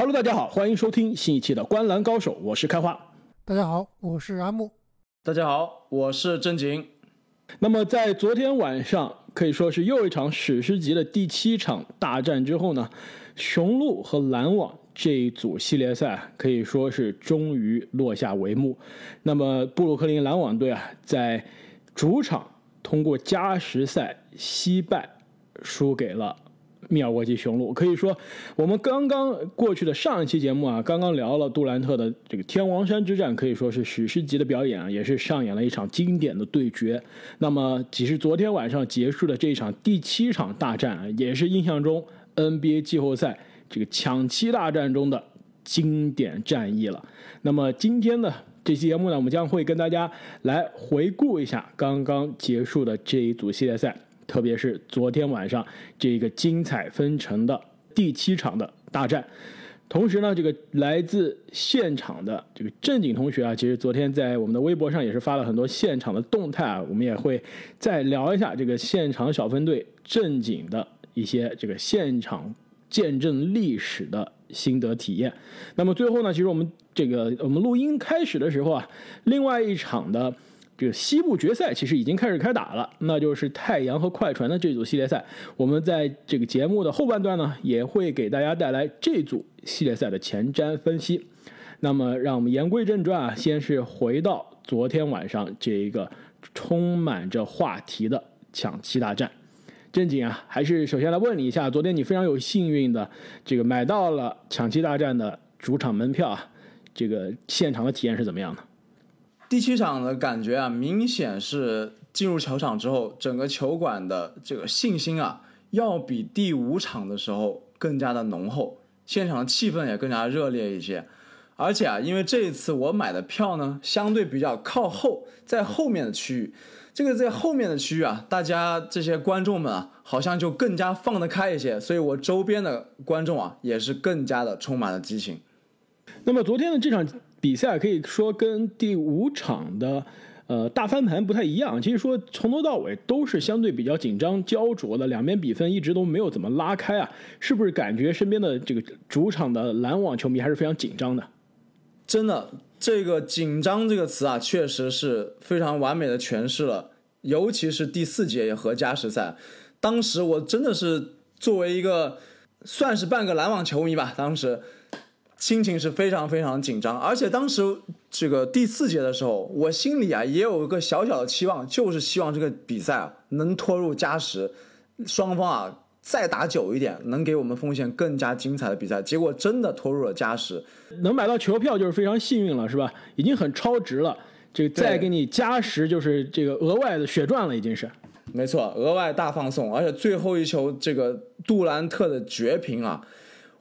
Hello，大家好，欢迎收听新一期的《观澜高手》，我是开花。大家好，我是阿木。大家好，我是正经。那么在昨天晚上可以说是又一场史诗级的第七场大战之后呢，雄鹿和篮网这一组系列赛可以说是终于落下帷幕。那么布鲁克林篮网队啊，在主场通过加时赛惜败，输给了。密尔沃基雄鹿可以说，我们刚刚过去的上一期节目啊，刚刚聊了杜兰特的这个天王山之战，可以说是史诗级的表演啊，也是上演了一场经典的对决。那么，其实昨天晚上结束的这一场第七场大战啊，也是印象中 NBA 季后赛这个抢七大战中的经典战役了。那么今天呢，这期节目呢，我们将会跟大家来回顾一下刚刚结束的这一组系列赛。特别是昨天晚上这个精彩纷呈的第七场的大战，同时呢，这个来自现场的这个正经同学啊，其实昨天在我们的微博上也是发了很多现场的动态啊，我们也会再聊一下这个现场小分队正经的一些这个现场见证历史的心得体验。那么最后呢，其实我们这个我们录音开始的时候啊，另外一场的。这个西部决赛其实已经开始开打了，那就是太阳和快船的这组系列赛。我们在这个节目的后半段呢，也会给大家带来这组系列赛的前瞻分析。那么，让我们言归正传啊，先是回到昨天晚上这一个充满着话题的抢七大战。正经啊，还是首先来问你一下，昨天你非常有幸运的这个买到了抢七大战的主场门票啊，这个现场的体验是怎么样的？第七场的感觉啊，明显是进入球场之后，整个球馆的这个信心啊，要比第五场的时候更加的浓厚，现场的气氛也更加热烈一些。而且啊，因为这一次我买的票呢，相对比较靠后，在后面的区域，这个在后面的区域啊，大家这些观众们啊，好像就更加放得开一些，所以我周边的观众啊，也是更加的充满了激情。那么昨天的这场。比赛可以说跟第五场的呃大翻盘不太一样，其实说从头到尾都是相对比较紧张焦灼的，两边比分一直都没有怎么拉开啊，是不是感觉身边的这个主场的篮网球迷还是非常紧张的？真的，这个紧张这个词啊，确实是非常完美的诠释了，尤其是第四节和加时赛，当时我真的是作为一个算是半个篮网球迷吧，当时。心情是非常非常紧张，而且当时这个第四节的时候，我心里啊也有一个小小的期望，就是希望这个比赛啊能拖入加时，双方啊再打久一点，能给我们奉献更加精彩的比赛。结果真的拖入了加时，能买到球票就是非常幸运了，是吧？已经很超值了。这个再给你加时，就是这个额外的血赚了，已经是。没错，额外大放送，而且最后一球这个杜兰特的绝平啊。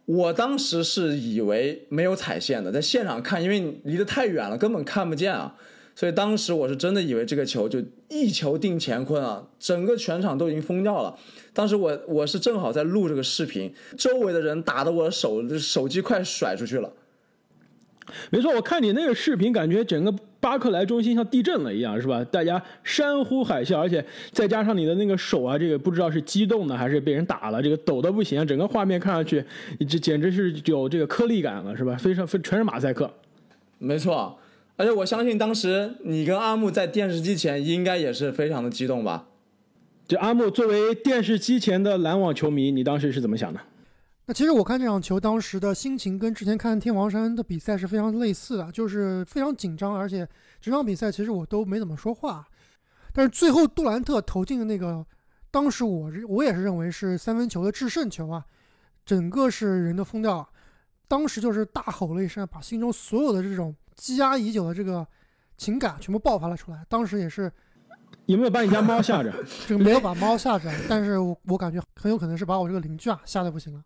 我当时是以为没有踩线的，在现场看，因为离得太远了，根本看不见啊。所以当时我是真的以为这个球就一球定乾坤啊，整个全场都已经疯掉了。当时我我是正好在录这个视频，周围的人打的我手手机快甩出去了。没错，我看你那个视频，感觉整个巴克莱中心像地震了一样，是吧？大家山呼海啸，而且再加上你的那个手啊，这个不知道是激动的还是被人打了，这个抖的不行，整个画面看上去，这简直是有这个颗粒感了，是吧？非常非全是马赛克。没错，而且我相信当时你跟阿木在电视机前应该也是非常的激动吧？就阿木作为电视机前的篮网球迷，你当时是怎么想的？那其实我看这场球当时的心情跟之前看天王山的比赛是非常类似的，就是非常紧张，而且整场比赛其实我都没怎么说话。但是最后杜兰特投进的那个，当时我我也是认为是三分球的制胜球啊，整个是人都疯掉了。当时就是大吼了一声，把心中所有的这种积压已久的这个情感全部爆发了出来。当时也是有没有把你家猫吓着？这个没有把猫吓着，但是我我感觉很有可能是把我这个邻居啊吓得不行了。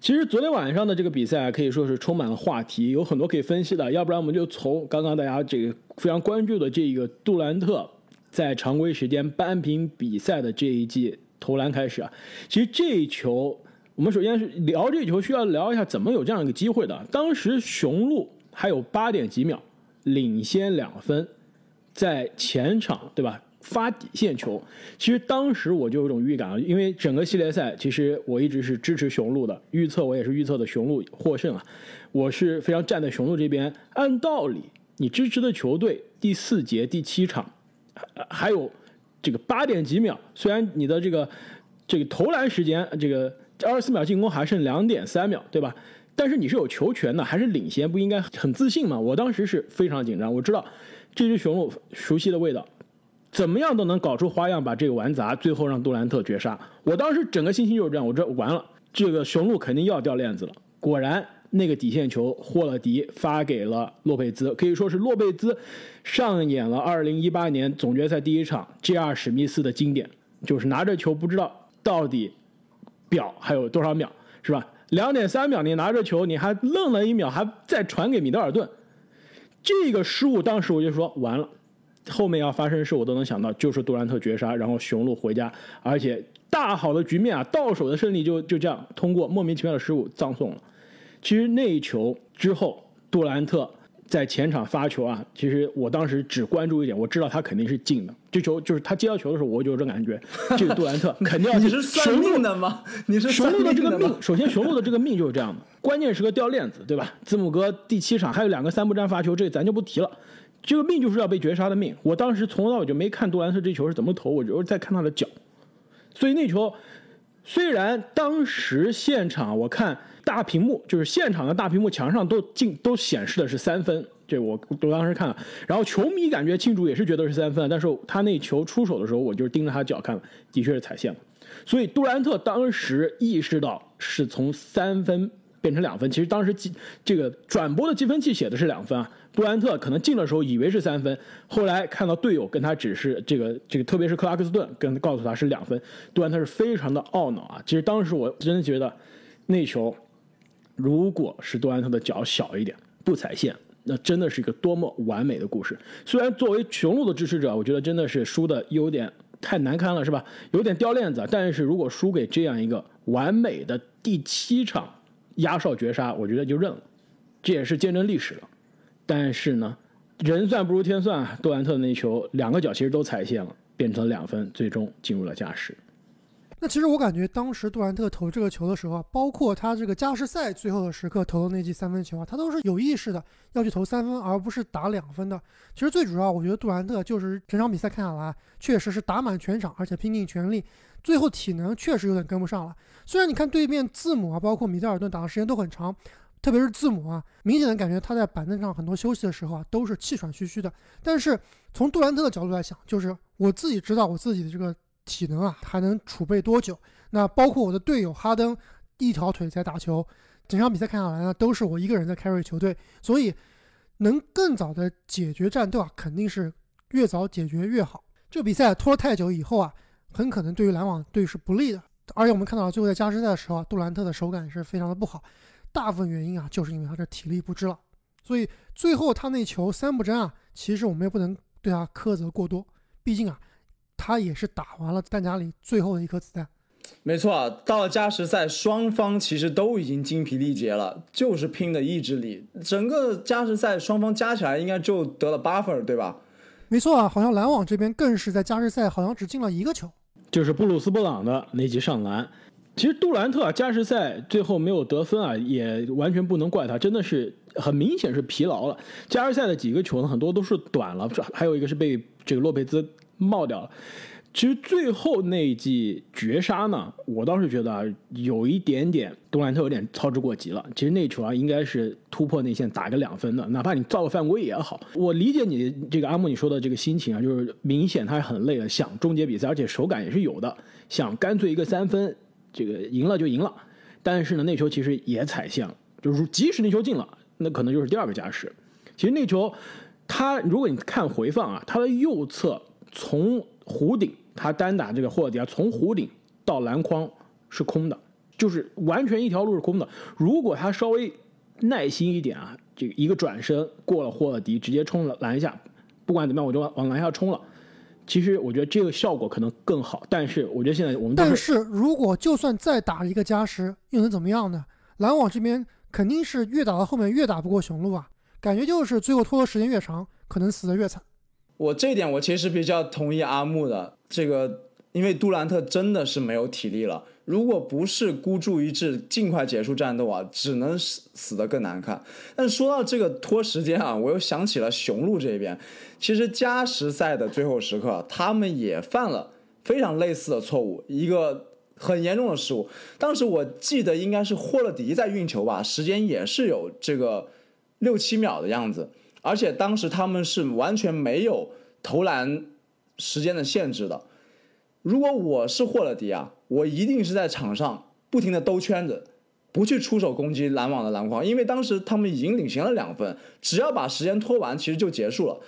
其实昨天晚上的这个比赛啊可以说是充满了话题，有很多可以分析的。要不然我们就从刚刚大家这个非常关注的这个杜兰特在常规时间扳平比赛的这一记投篮开始啊。其实这一球，我们首先是聊这一球，需要聊一下怎么有这样一个机会的。当时雄鹿还有八点几秒领先两分，在前场对吧？发底线球。其实当时我就有种预感啊，因为整个系列赛其实我一直是支持雄鹿的，预测我也是预测的雄鹿获胜啊。我是非常站在雄鹿这边。按道理，你支持的球队第四节第七场还有这个八点几秒，虽然你的这个这个投篮时间这个二十四秒进攻还剩两点三秒，对吧？但是你是有球权的，还是领先，不应该很自信吗？我当时是非常紧张，我知道这只雄鹿熟悉的味道，怎么样都能搞出花样把这个玩砸，最后让杜兰特绝杀。我当时整个心情就是这样，我这完了，这个雄鹿肯定要掉链子了。果然，那个底线球霍勒迪发给了洛佩兹，可以说是洛佩兹上演了2018年总决赛第一场 J.R. 史密斯的经典，就是拿着球不知道到底表还有多少秒，是吧？两点三秒，你拿着球，你还愣了一秒，还再传给米德尔顿，这个失误，当时我就说完了，后面要发生的事我都能想到，就是杜兰特绝杀，然后雄鹿回家，而且大好的局面啊，到手的胜利就就这样通过莫名其妙的失误葬送了。其实那一球之后，杜兰特。在前场发球啊，其实我当时只关注一点，我知道他肯定是进的。这球就是他接到球的时候，我就有这感觉，这个杜兰特肯定要进。你是算命的吗？你是雄鹿的这个命，首先雄鹿的这个命就是这样的，关键时刻掉链子，对吧？字母哥第七场还有两个三不沾发球，这咱就不提了。这个命就是要被绝杀的命。我当时从头到尾就没看杜兰特这球是怎么投，我就是在看他的脚。所以那球虽然当时现场我看。大屏幕就是现场的大屏幕，墙上都进都显示的是三分，这我我当时看了，然后球迷感觉庆祝也是觉得是三分，但是他那球出手的时候，我就盯着他脚看了，的确是踩线了，所以杜兰特当时意识到是从三分变成两分，其实当时记这个转播的计分器写的是两分啊，杜兰特可能进的时候以为是三分，后来看到队友跟他指示这个这个，特别是克拉克斯顿跟告诉他是两分，杜兰特是非常的懊恼啊，其实当时我真的觉得那球。如果是杜兰特的脚小一点，不踩线，那真的是一个多么完美的故事。虽然作为雄鹿的支持者，我觉得真的是输的有点太难堪了，是吧？有点掉链子。但是如果输给这样一个完美的第七场压哨绝杀，我觉得就认了，这也是见证历史了。但是呢，人算不如天算，杜兰特的那球两个脚其实都踩线了，变成了两分，最终进入了加时。那其实我感觉当时杜兰特投这个球的时候，包括他这个加时赛最后的时刻投的那记三分球啊，他都是有意识的要去投三分，而不是打两分的。其实最主要，我觉得杜兰特就是整场比赛看下来，确实是打满全场，而且拼尽全力，最后体能确实有点跟不上了。虽然你看对面字母啊，包括米德尔顿打的时间都很长，特别是字母啊，明显的感觉他在板凳上很多休息的时候啊，都是气喘吁吁的。但是从杜兰特的角度来想，就是我自己知道我自己的这个。体能啊，还能储备多久？那包括我的队友哈登，一条腿在打球，整场比赛看下来呢，都是我一个人在 carry 球队，所以能更早的解决战斗啊，肯定是越早解决越好。这比赛拖了太久以后啊，很可能对于篮网队是不利的。而且我们看到最后在加时赛的时候啊，杜兰特的手感是非常的不好，大部分原因啊，就是因为他的体力不支了。所以最后他那球三不沾啊，其实我们也不能对他苛责过多，毕竟啊。他也是打完了弹夹里最后的一颗子弹，没错啊，到了加时赛，双方其实都已经精疲力竭了，就是拼的意志力。整个加时赛双方加起来应该就得了八分，对吧？没错啊，好像篮网这边更是在加时赛好像只进了一个球，就是布鲁斯布朗的那记上篮。其实杜兰特加时赛最后没有得分啊，也完全不能怪他，真的是很明显是疲劳了。加时赛的几个球呢，很多都是短了，还有一个是被这个洛佩兹。冒掉了。其实最后那一记绝杀呢，我倒是觉得啊，有一点点杜兰特有点操之过急了。其实那球啊，应该是突破内线打个两分的，哪怕你造个犯规也好。我理解你这个阿木你说的这个心情啊，就是明显他是很累了，想终结比赛，而且手感也是有的，想干脆一个三分，这个赢了就赢了。但是呢，那球其实也踩线了，就是即使那球进了，那可能就是第二个加时。其实那球，他如果你看回放啊，他的右侧。从弧顶，他单打这个霍尔迪啊，从弧顶到篮筐是空的，就是完全一条路是空的。如果他稍微耐心一点啊，这个一个转身过了霍尔迪，直接冲了篮下，不管怎么样，我就往往篮下冲了。其实我觉得这个效果可能更好，但是我觉得现在我们但是如果就算再打一个加时，又能怎么样呢？篮网这边肯定是越打到后面越打不过雄鹿啊，感觉就是最后拖的时间越长，可能死的越惨。我这一点我其实比较同意阿木的这个，因为杜兰特真的是没有体力了。如果不是孤注一掷，尽快结束战斗啊，只能死死得更难看。但说到这个拖时间啊，我又想起了雄鹿这边，其实加时赛的最后时刻，他们也犯了非常类似的错误，一个很严重的失误。当时我记得应该是霍勒迪在运球吧，时间也是有这个六七秒的样子，而且当时他们是完全没有投篮时间的限制的。如果我是霍勒迪啊。我一定是在场上不停的兜圈子，不去出手攻击篮网的篮筐，因为当时他们已经领先了两分，只要把时间拖完，其实就结束了。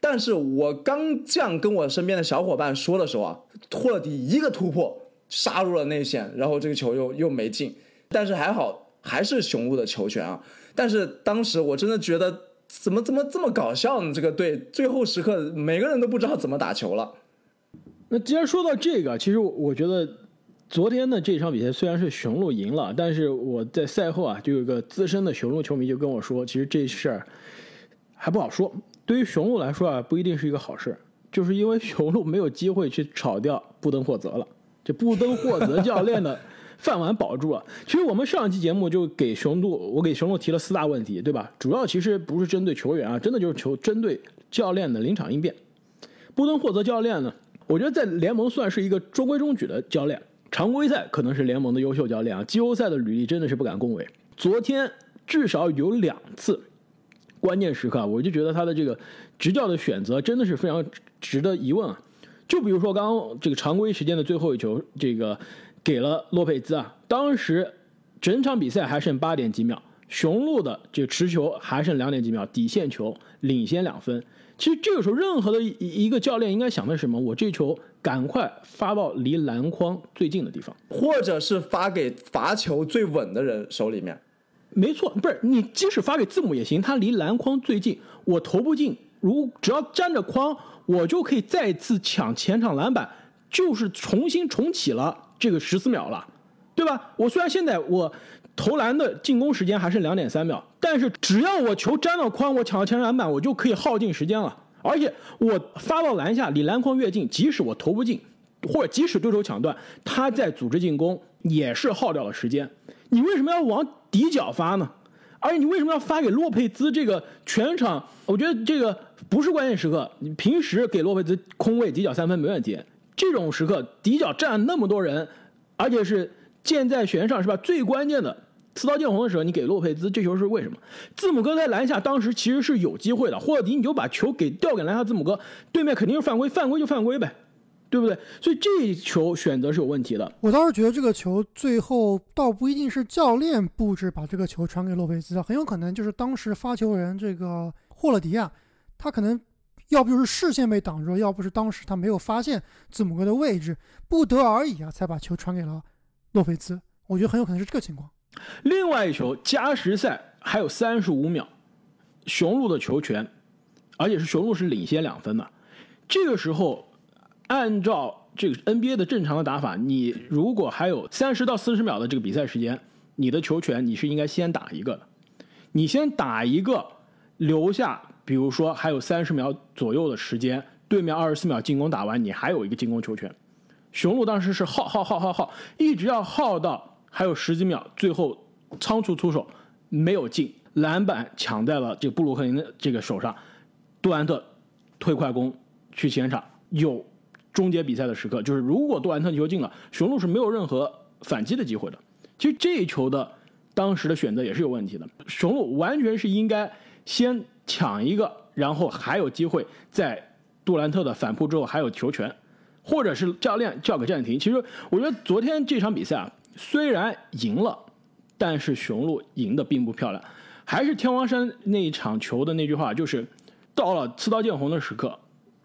但是我刚这样跟我身边的小伙伴说的时候啊，霍勒迪一个突破杀入了内线，然后这个球又又没进，但是还好还是雄鹿的球权啊。但是当时我真的觉得怎么怎么这么搞笑呢？这个队最后时刻每个人都不知道怎么打球了。那既然说到这个，其实我觉得。昨天的这场比赛虽然是雄鹿赢了，但是我在赛后啊，就有个资深的雄鹿球迷就跟我说，其实这事儿还不好说。对于雄鹿来说啊，不一定是一个好事，就是因为雄鹿没有机会去炒掉布登霍泽了，这布登霍泽教练的饭碗保住了。其实我们上一期节目就给雄鹿，我给雄鹿提了四大问题，对吧？主要其实不是针对球员啊，真的就是球针对教练的临场应变。布登霍泽教练呢，我觉得在联盟算是一个中规中矩的教练。常规赛可能是联盟的优秀教练啊，季后赛的履历真的是不敢恭维。昨天至少有两次关键时刻，我就觉得他的这个执教的选择真的是非常值得疑问啊。就比如说刚刚这个常规时间的最后一球，这个给了洛佩兹啊，当时整场比赛还剩八点几秒，雄鹿的这个持球还剩两点几秒，底线球领先两分。其实这个时候，任何的一一个教练应该想的是什么？我这球赶快发到离篮筐最近的地方，或者是发给罚球最稳的人手里面。没错，不是你即使发给字母也行，他离篮筐最近，我投不进，如只要沾着框，我就可以再次抢前场篮板，就是重新重启了这个十四秒了，对吧？我虽然现在我。投篮的进攻时间还剩两点三秒，但是只要我球沾到框，我抢到前场篮板，我就可以耗尽时间了。而且我发到篮下，离篮筐越近，即使我投不进，或者即使对手抢断，他在组织进攻也是耗掉了时间。你为什么要往底角发呢？而且你为什么要发给洛佩兹？这个全场，我觉得这个不是关键时刻。你平时给洛佩兹空位底角三分没问题，这种时刻底角站那么多人，而且是箭在弦上，是吧？最关键的。刺刀见红的时候，你给洛佩兹这球是为什么？字母哥在篮下当时其实是有机会的，霍勒迪你就把球给调给篮下字母哥，对面肯定是犯规，犯规就犯规呗，对不对？所以这球选择是有问题的。我倒是觉得这个球最后倒不一定是教练布置把这个球传给洛佩兹，很有可能就是当时发球人这个霍勒迪啊，他可能要不就是视线被挡住，要不是当时他没有发现字母哥的位置，不得而已啊，才把球传给了洛佩兹。我觉得很有可能是这个情况。另外一球加时赛还有三十五秒，雄鹿的球权，而且是雄鹿是领先两分的。这个时候，按照这个 NBA 的正常的打法，你如果还有三十到四十秒的这个比赛时间，你的球权你是应该先打一个的。你先打一个，留下，比如说还有三十秒左右的时间，对面二十四秒进攻打完，你还有一个进攻球权。雄鹿当时是耗耗耗耗耗，一直要耗到。还有十几秒，最后仓促出手没有进，篮板抢在了这个布鲁克林的这个手上。杜兰特推快攻去前场，有终结比赛的时刻，就是如果杜兰特球进了，雄鹿是没有任何反击的机会的。其实这一球的当时的选择也是有问题的，雄鹿完全是应该先抢一个，然后还有机会在杜兰特的反扑之后还有球权，或者是教练叫个暂停。其实我觉得昨天这场比赛啊。虽然赢了，但是雄鹿赢的并不漂亮。还是天王山那一场球的那句话，就是到了刺刀见红的时刻，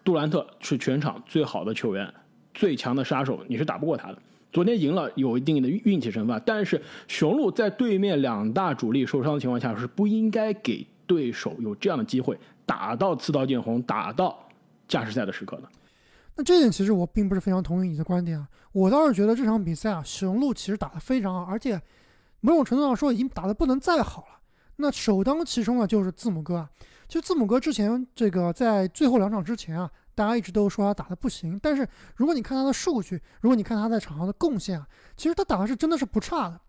杜兰特是全场最好的球员，最强的杀手，你是打不过他的。昨天赢了有一定的运气成分，但是雄鹿在对面两大主力受伤的情况下，是不应该给对手有这样的机会打到刺刀见红，打到加时赛的时刻的。那这点其实我并不是非常同意你的观点啊，我倒是觉得这场比赛啊，雄鹿其实打得非常好，而且某种程度上说已经打得不能再好了。那首当其冲的就是字母哥啊，就字母哥之前这个在最后两场之前啊，大家一直都说他打的不行，但是如果你看他的数据，如果你看他在场上的贡献啊，其实他打的是真的是不差的。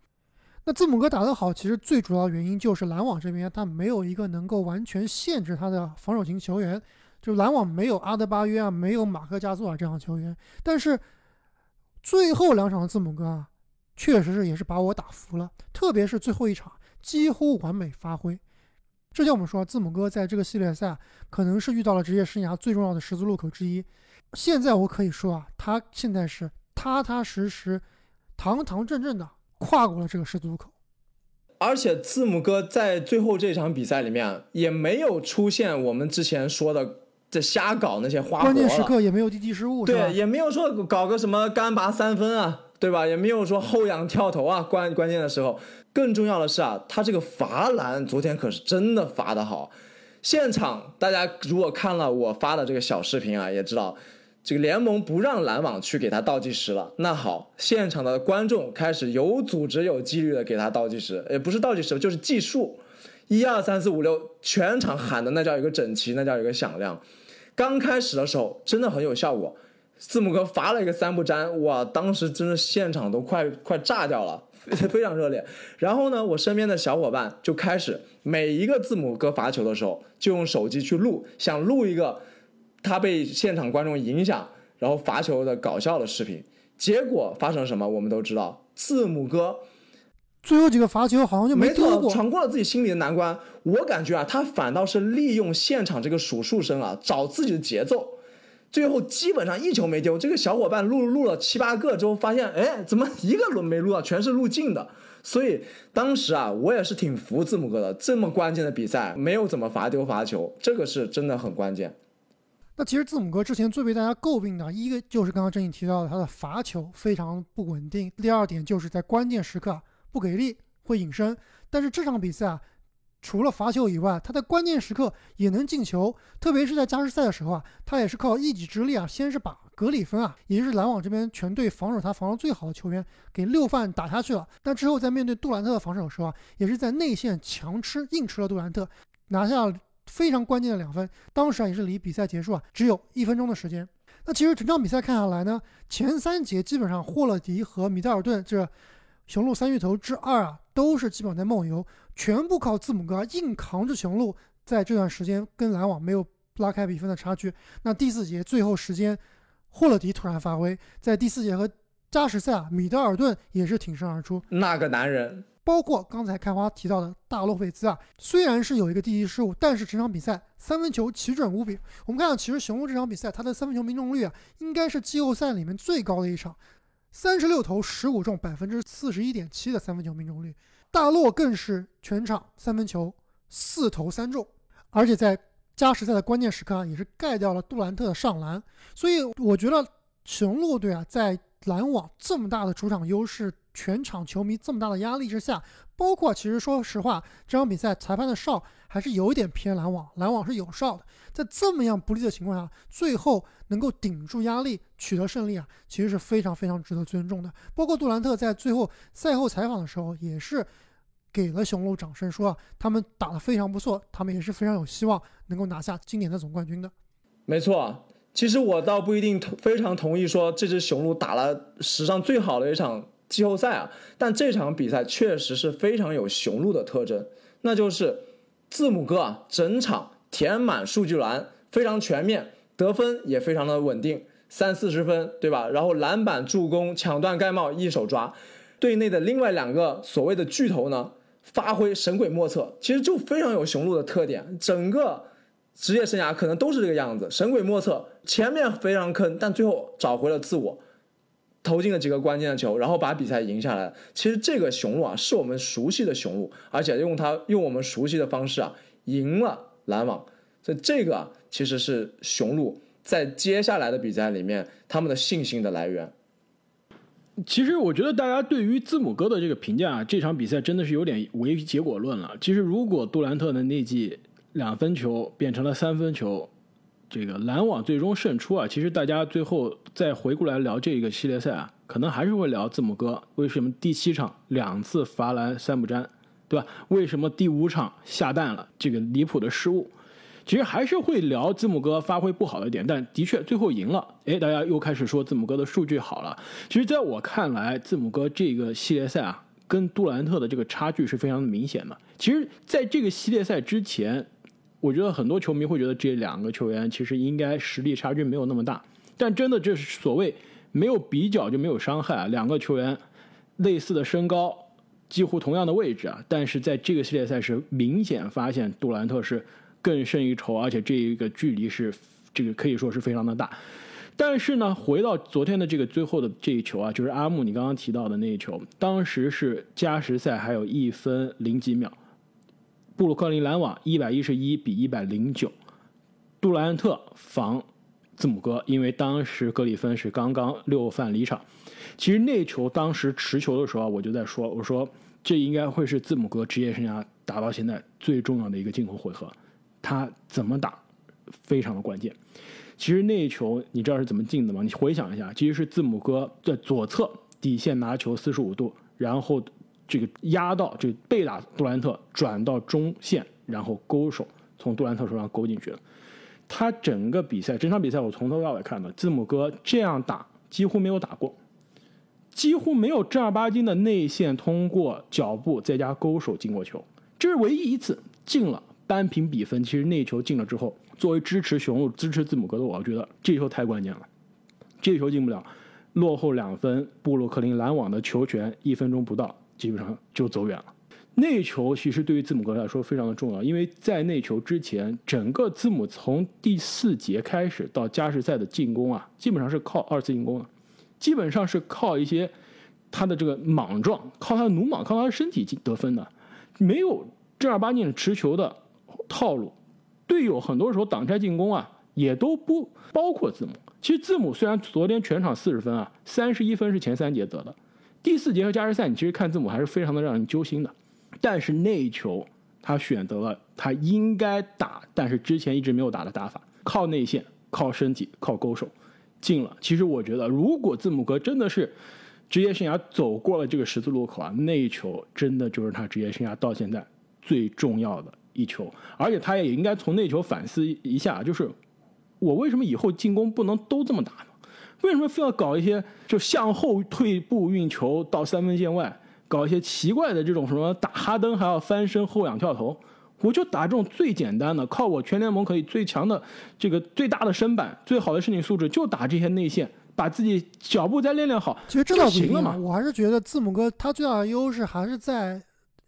那字母哥打得好，其实最主要原因就是篮网这边他没有一个能够完全限制他的防守型球员，就篮网没有阿德巴约啊，没有马克加索尔这样的球员，但是最后两场字母哥啊，确实是也是把我打服了，特别是最后一场几乎完美发挥。之前我们说字母哥在这个系列赛可能是遇到了职业生涯最重要的十字路口之一，现在我可以说啊，他现在是踏踏实实、堂堂正正的跨过了这个十字路口。而且字母哥在最后这场比赛里面也没有出现我们之前说的这瞎搞那些花活关键时刻也没有低级失误，对，也没有说搞个什么干拔三分啊，对吧？也没有说后仰跳投啊，关关键的时候。更重要的是啊，他这个罚篮昨天可是真的罚的好。现场大家如果看了我发的这个小视频啊，也知道这个联盟不让篮网去给他倒计时了。那好，现场的观众开始有组织、有纪律的给他倒计时，也不是倒计时，就是计数，一二三四五六，全场喊的那叫一个整齐，那叫一个响亮。刚开始的时候真的很有效果，字母哥罚了一个三不沾，哇，当时真的现场都快快炸掉了。非常热烈，然后呢，我身边的小伙伴就开始每一个字母哥罚球的时候，就用手机去录，想录一个他被现场观众影响，然后罚球的搞笑的视频。结果发生什么，我们都知道，字母哥最后几个罚球好像就没错闯过了自己心里的难关。我感觉啊，他反倒是利用现场这个数数声啊，找自己的节奏。最后基本上一球没丢，这个小伙伴录录了七八个之后，发现哎，怎么一个轮没录到，全是录进的。所以当时啊，我也是挺服字母哥的。这么关键的比赛，没有怎么罚丢罚球，这个是真的很关键。那其实字母哥之前最被大家诟病的一个就是刚刚正毅提到的他的罚球非常不稳定，第二点就是在关键时刻不给力会隐身。但是这场比赛啊。除了罚球以外，他在关键时刻也能进球，特别是在加时赛的时候啊，他也是靠一己之力啊，先是把格里芬啊，也就是篮网这边全队防守他防守最好的球员给六犯打下去了。那之后在面对杜兰特的防守的时候啊，也是在内线强吃硬吃了杜兰特，拿下非常关键的两分。当时啊，也是离比赛结束啊只有一分钟的时间。那其实整场比赛看下来呢，前三节基本上霍勒迪和米德尔顿这雄鹿三巨头之二啊，都是基本在梦游。全部靠字母哥硬扛着雄鹿，在这段时间跟篮网没有拉开比分的差距。那第四节最后时间，霍勒迪突然发挥，在第四节和加时赛啊，米德尔顿也是挺身而出。那个男人，包括刚才开花提到的大洛佩兹啊，虽然是有一个第一失误，但是整场比赛三分球奇准无比。我们看到，其实雄鹿这场比赛他的三分球命中率啊，应该是季后赛里面最高的一场，三十六投十五中，百分之四十一点七的三分球命中率。大洛更是全场三分球四投三中，而且在加时赛的关键时刻啊，也是盖掉了杜兰特的上篮。所以我觉得雄鹿队啊，在篮网这么大的主场优势、全场球迷这么大的压力之下，包括其实说实话，这场比赛裁判的哨还是有一点偏篮网，篮网是有哨的。在这么样不利的情况下，最后能够顶住压力取得胜利啊，其实是非常非常值得尊重的。包括杜兰特在最后赛后采访的时候，也是给了雄鹿掌声，说啊，他们打得非常不错，他们也是非常有希望能够拿下今年的总冠军的。没错，其实我倒不一定非常同意说这支雄鹿打了史上最好的一场季后赛啊，但这场比赛确实是非常有雄鹿的特征，那就是字母哥啊，整场。填满数据栏，非常全面，得分也非常的稳定，三四十分，对吧？然后篮板、助攻、抢断、盖帽，一手抓。队内的另外两个所谓的巨头呢，发挥神鬼莫测，其实就非常有雄鹿的特点。整个职业生涯可能都是这个样子，神鬼莫测，前面非常坑，但最后找回了自我，投进了几个关键的球，然后把比赛赢下来。其实这个雄鹿啊，是我们熟悉的雄鹿，而且用它用我们熟悉的方式啊，赢了。篮网，所以这个其实是雄鹿在接下来的比赛里面他们的信心的来源。其实我觉得大家对于字母哥的这个评价，啊这场比赛真的是有点唯结果论了。其实如果杜兰特的那记两分球变成了三分球，这个篮网最终胜出啊，其实大家最后再回过来聊这个系列赛啊，可能还是会聊字母哥为什么第七场两次罚篮三不沾。对吧？为什么第五场下蛋了？这个离谱的失误，其实还是会聊字母哥发挥不好的点，但的确最后赢了。哎，大家又开始说字母哥的数据好了。其实，在我看来，字母哥这个系列赛啊，跟杜兰特的这个差距是非常明显的。其实，在这个系列赛之前，我觉得很多球迷会觉得这两个球员其实应该实力差距没有那么大。但真的，这是所谓没有比较就没有伤害啊。两个球员类似的身高，几乎同样的位置啊，但是在这个系列赛是明显发现杜兰特是。更胜一筹，而且这一个距离是这个可以说是非常的大。但是呢，回到昨天的这个最后的这一球啊，就是阿木你刚刚提到的那一球，当时是加时赛还有一分零几秒，布鲁克林篮网一百一十一比一百零九，杜兰特防字母哥，因为当时格里芬是刚刚六犯离场。其实那球当时持球的时候，我就在说，我说这应该会是字母哥职业生涯打到现在最重要的一个进攻回合。他怎么打，非常的关键。其实那球你知道是怎么进的吗？你回想一下，其实是字母哥在左侧底线拿球四十五度，然后这个压到这个背打杜兰特，转到中线，然后勾手从杜兰特手上勾进去了。他整个比赛，整场比赛我从头到尾看的，字母哥这样打几乎没有打过，几乎没有正儿八经的内线通过脚步再加勾手进过球，这是唯一一次进了。扳平比分，其实那球进了之后，作为支持雄鹿、支持字母哥的我，觉得这球太关键了。这球进不了，落后两分，布鲁克林篮网的球权一分钟不到，基本上就走远了。那球其实对于字母哥来说非常的重要，因为在那球之前，整个字母从第四节开始到加时赛的进攻啊，基本上是靠二次进攻的，基本上是靠一些他的这个莽撞，靠他的鲁莽，靠他的身体进得分的，没有正儿八经的持球的。套路，队友很多时候挡拆进攻啊，也都不包括字母。其实字母虽然昨天全场四十分啊，三十一分是前三节得的，第四节和加时赛，你其实看字母还是非常的让人揪心的。但是那一球，他选择了他应该打，但是之前一直没有打的打法，靠内线，靠身体，靠勾手，进了。其实我觉得，如果字母哥真的是职业生涯走过了这个十字路口啊，那一球真的就是他职业生涯到现在最重要的。一球，而且他也应该从那球反思一下，就是我为什么以后进攻不能都这么打呢？为什么非要搞一些就向后退步运球到三分线外，搞一些奇怪的这种什么打哈登还要翻身后仰跳投？我就打这种最简单的，靠我全联盟可以最强的这个最大的身板、最好的身体素质，就打这些内线，把自己脚步再练练好，其实这倒行了嘛。我还是觉得字母哥他最大的优势还是在。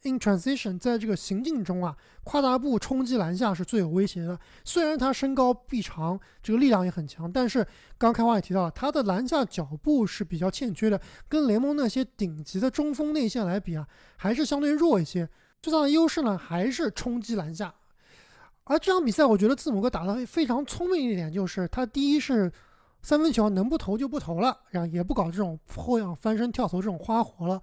In transition，在这个行进中啊，跨大步冲击篮下是最有威胁的。虽然他身高臂长，这个力量也很强，但是刚开花也提到了，他的篮下脚步是比较欠缺的，跟联盟那些顶级的中锋内线来比啊，还是相对弱一些。最大的优势呢，还是冲击篮下。而这场比赛，我觉得字母哥打得非常聪明一点，就是他第一是三分球能不投就不投了，然后也不搞这种后仰翻身跳投这种花活了。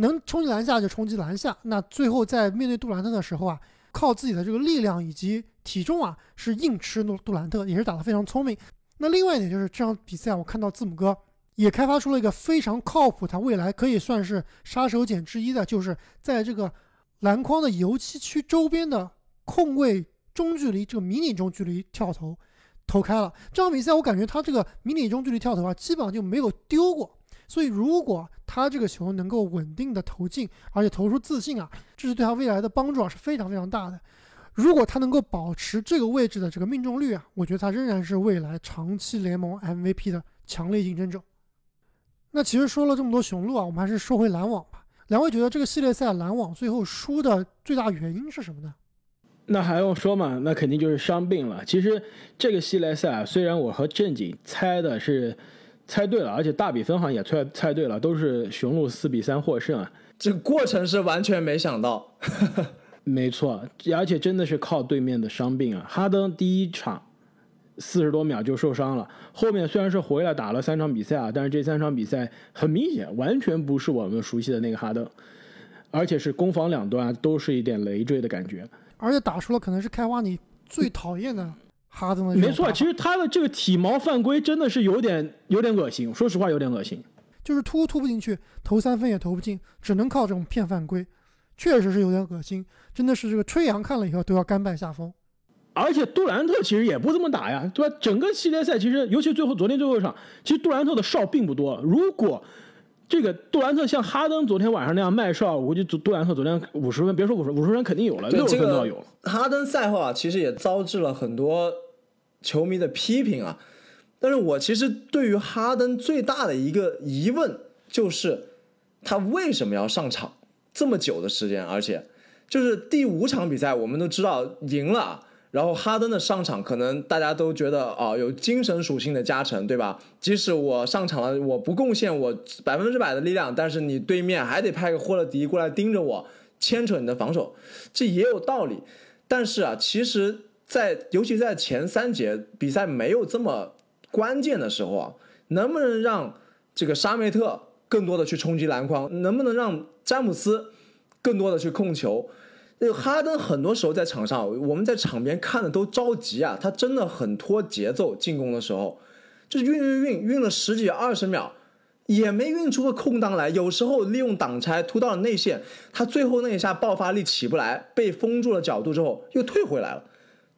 能冲击篮下就冲击篮下，那最后在面对杜兰特的时候啊，靠自己的这个力量以及体重啊，是硬吃杜杜兰特，也是打得非常聪明。那另外一点就是这场比赛，我看到字母哥也开发出了一个非常靠谱，他未来可以算是杀手锏之一的，就是在这个篮筐的油漆区周边的空位中距离这个迷你中距离跳投投开了。这场比赛我感觉他这个迷你中距离跳投啊，基本上就没有丢过。所以，如果他这个球能够稳定的投进，而且投出自信啊，这是对他未来的帮助啊是非常非常大的。如果他能够保持这个位置的这个命中率啊，我觉得他仍然是未来长期联盟 MVP 的强烈竞争者。那其实说了这么多雄鹿啊，我们还是说回篮网吧。两位觉得这个系列赛篮网最后输的最大原因是什么呢？那还用说嘛？那肯定就是伤病了。其实这个系列赛啊，虽然我和正经猜的是。猜对了，而且大比分好像也猜猜对了，都是雄鹿四比三获胜啊！这个过程是完全没想到，没错，而且真的是靠对面的伤病啊！哈登第一场四十多秒就受伤了，后面虽然是回来打了三场比赛啊，但是这三场比赛很明显完全不是我们熟悉的那个哈登，而且是攻防两端都是一点累赘的感觉，而且打出了可能是开花你最讨厌的。哈登的没错，其实他的这个体毛犯规真的是有点有点恶心，说实话有点恶心，就是突突不进去，投三分也投不进，只能靠这种骗犯规，确实是有点恶心，真的是这个吹杨看了以后都要甘拜下风。而且杜兰特其实也不这么打呀，对吧？整个系列赛其实，尤其最后昨天最后一场，其实杜兰特的哨并不多。如果这个杜兰特像哈登昨天晚上那样卖哨，我估计杜杜兰特昨天五十分，别说五十五十分肯定有了，六十分都要有了。哈登赛后啊，其实也遭致了很多球迷的批评啊。但是我其实对于哈登最大的一个疑问就是，他为什么要上场这么久的时间？而且就是第五场比赛，我们都知道赢了。然后哈登的上场，可能大家都觉得哦，有精神属性的加成，对吧？即使我上场了，我不贡献我百分之百的力量，但是你对面还得派个霍勒迪过来盯着我，牵扯你的防守，这也有道理。但是啊，其实，在尤其在前三节比赛没有这么关键的时候啊，能不能让这个沙梅特更多的去冲击篮筐？能不能让詹姆斯更多的去控球？那个哈登很多时候在场上，我们在场边看的都着急啊，他真的很拖节奏，进攻的时候就是运运运运了十几二十秒，也没运出个空档来。有时候利用挡拆突到了内线，他最后那一下爆发力起不来，被封住了角度之后又退回来了，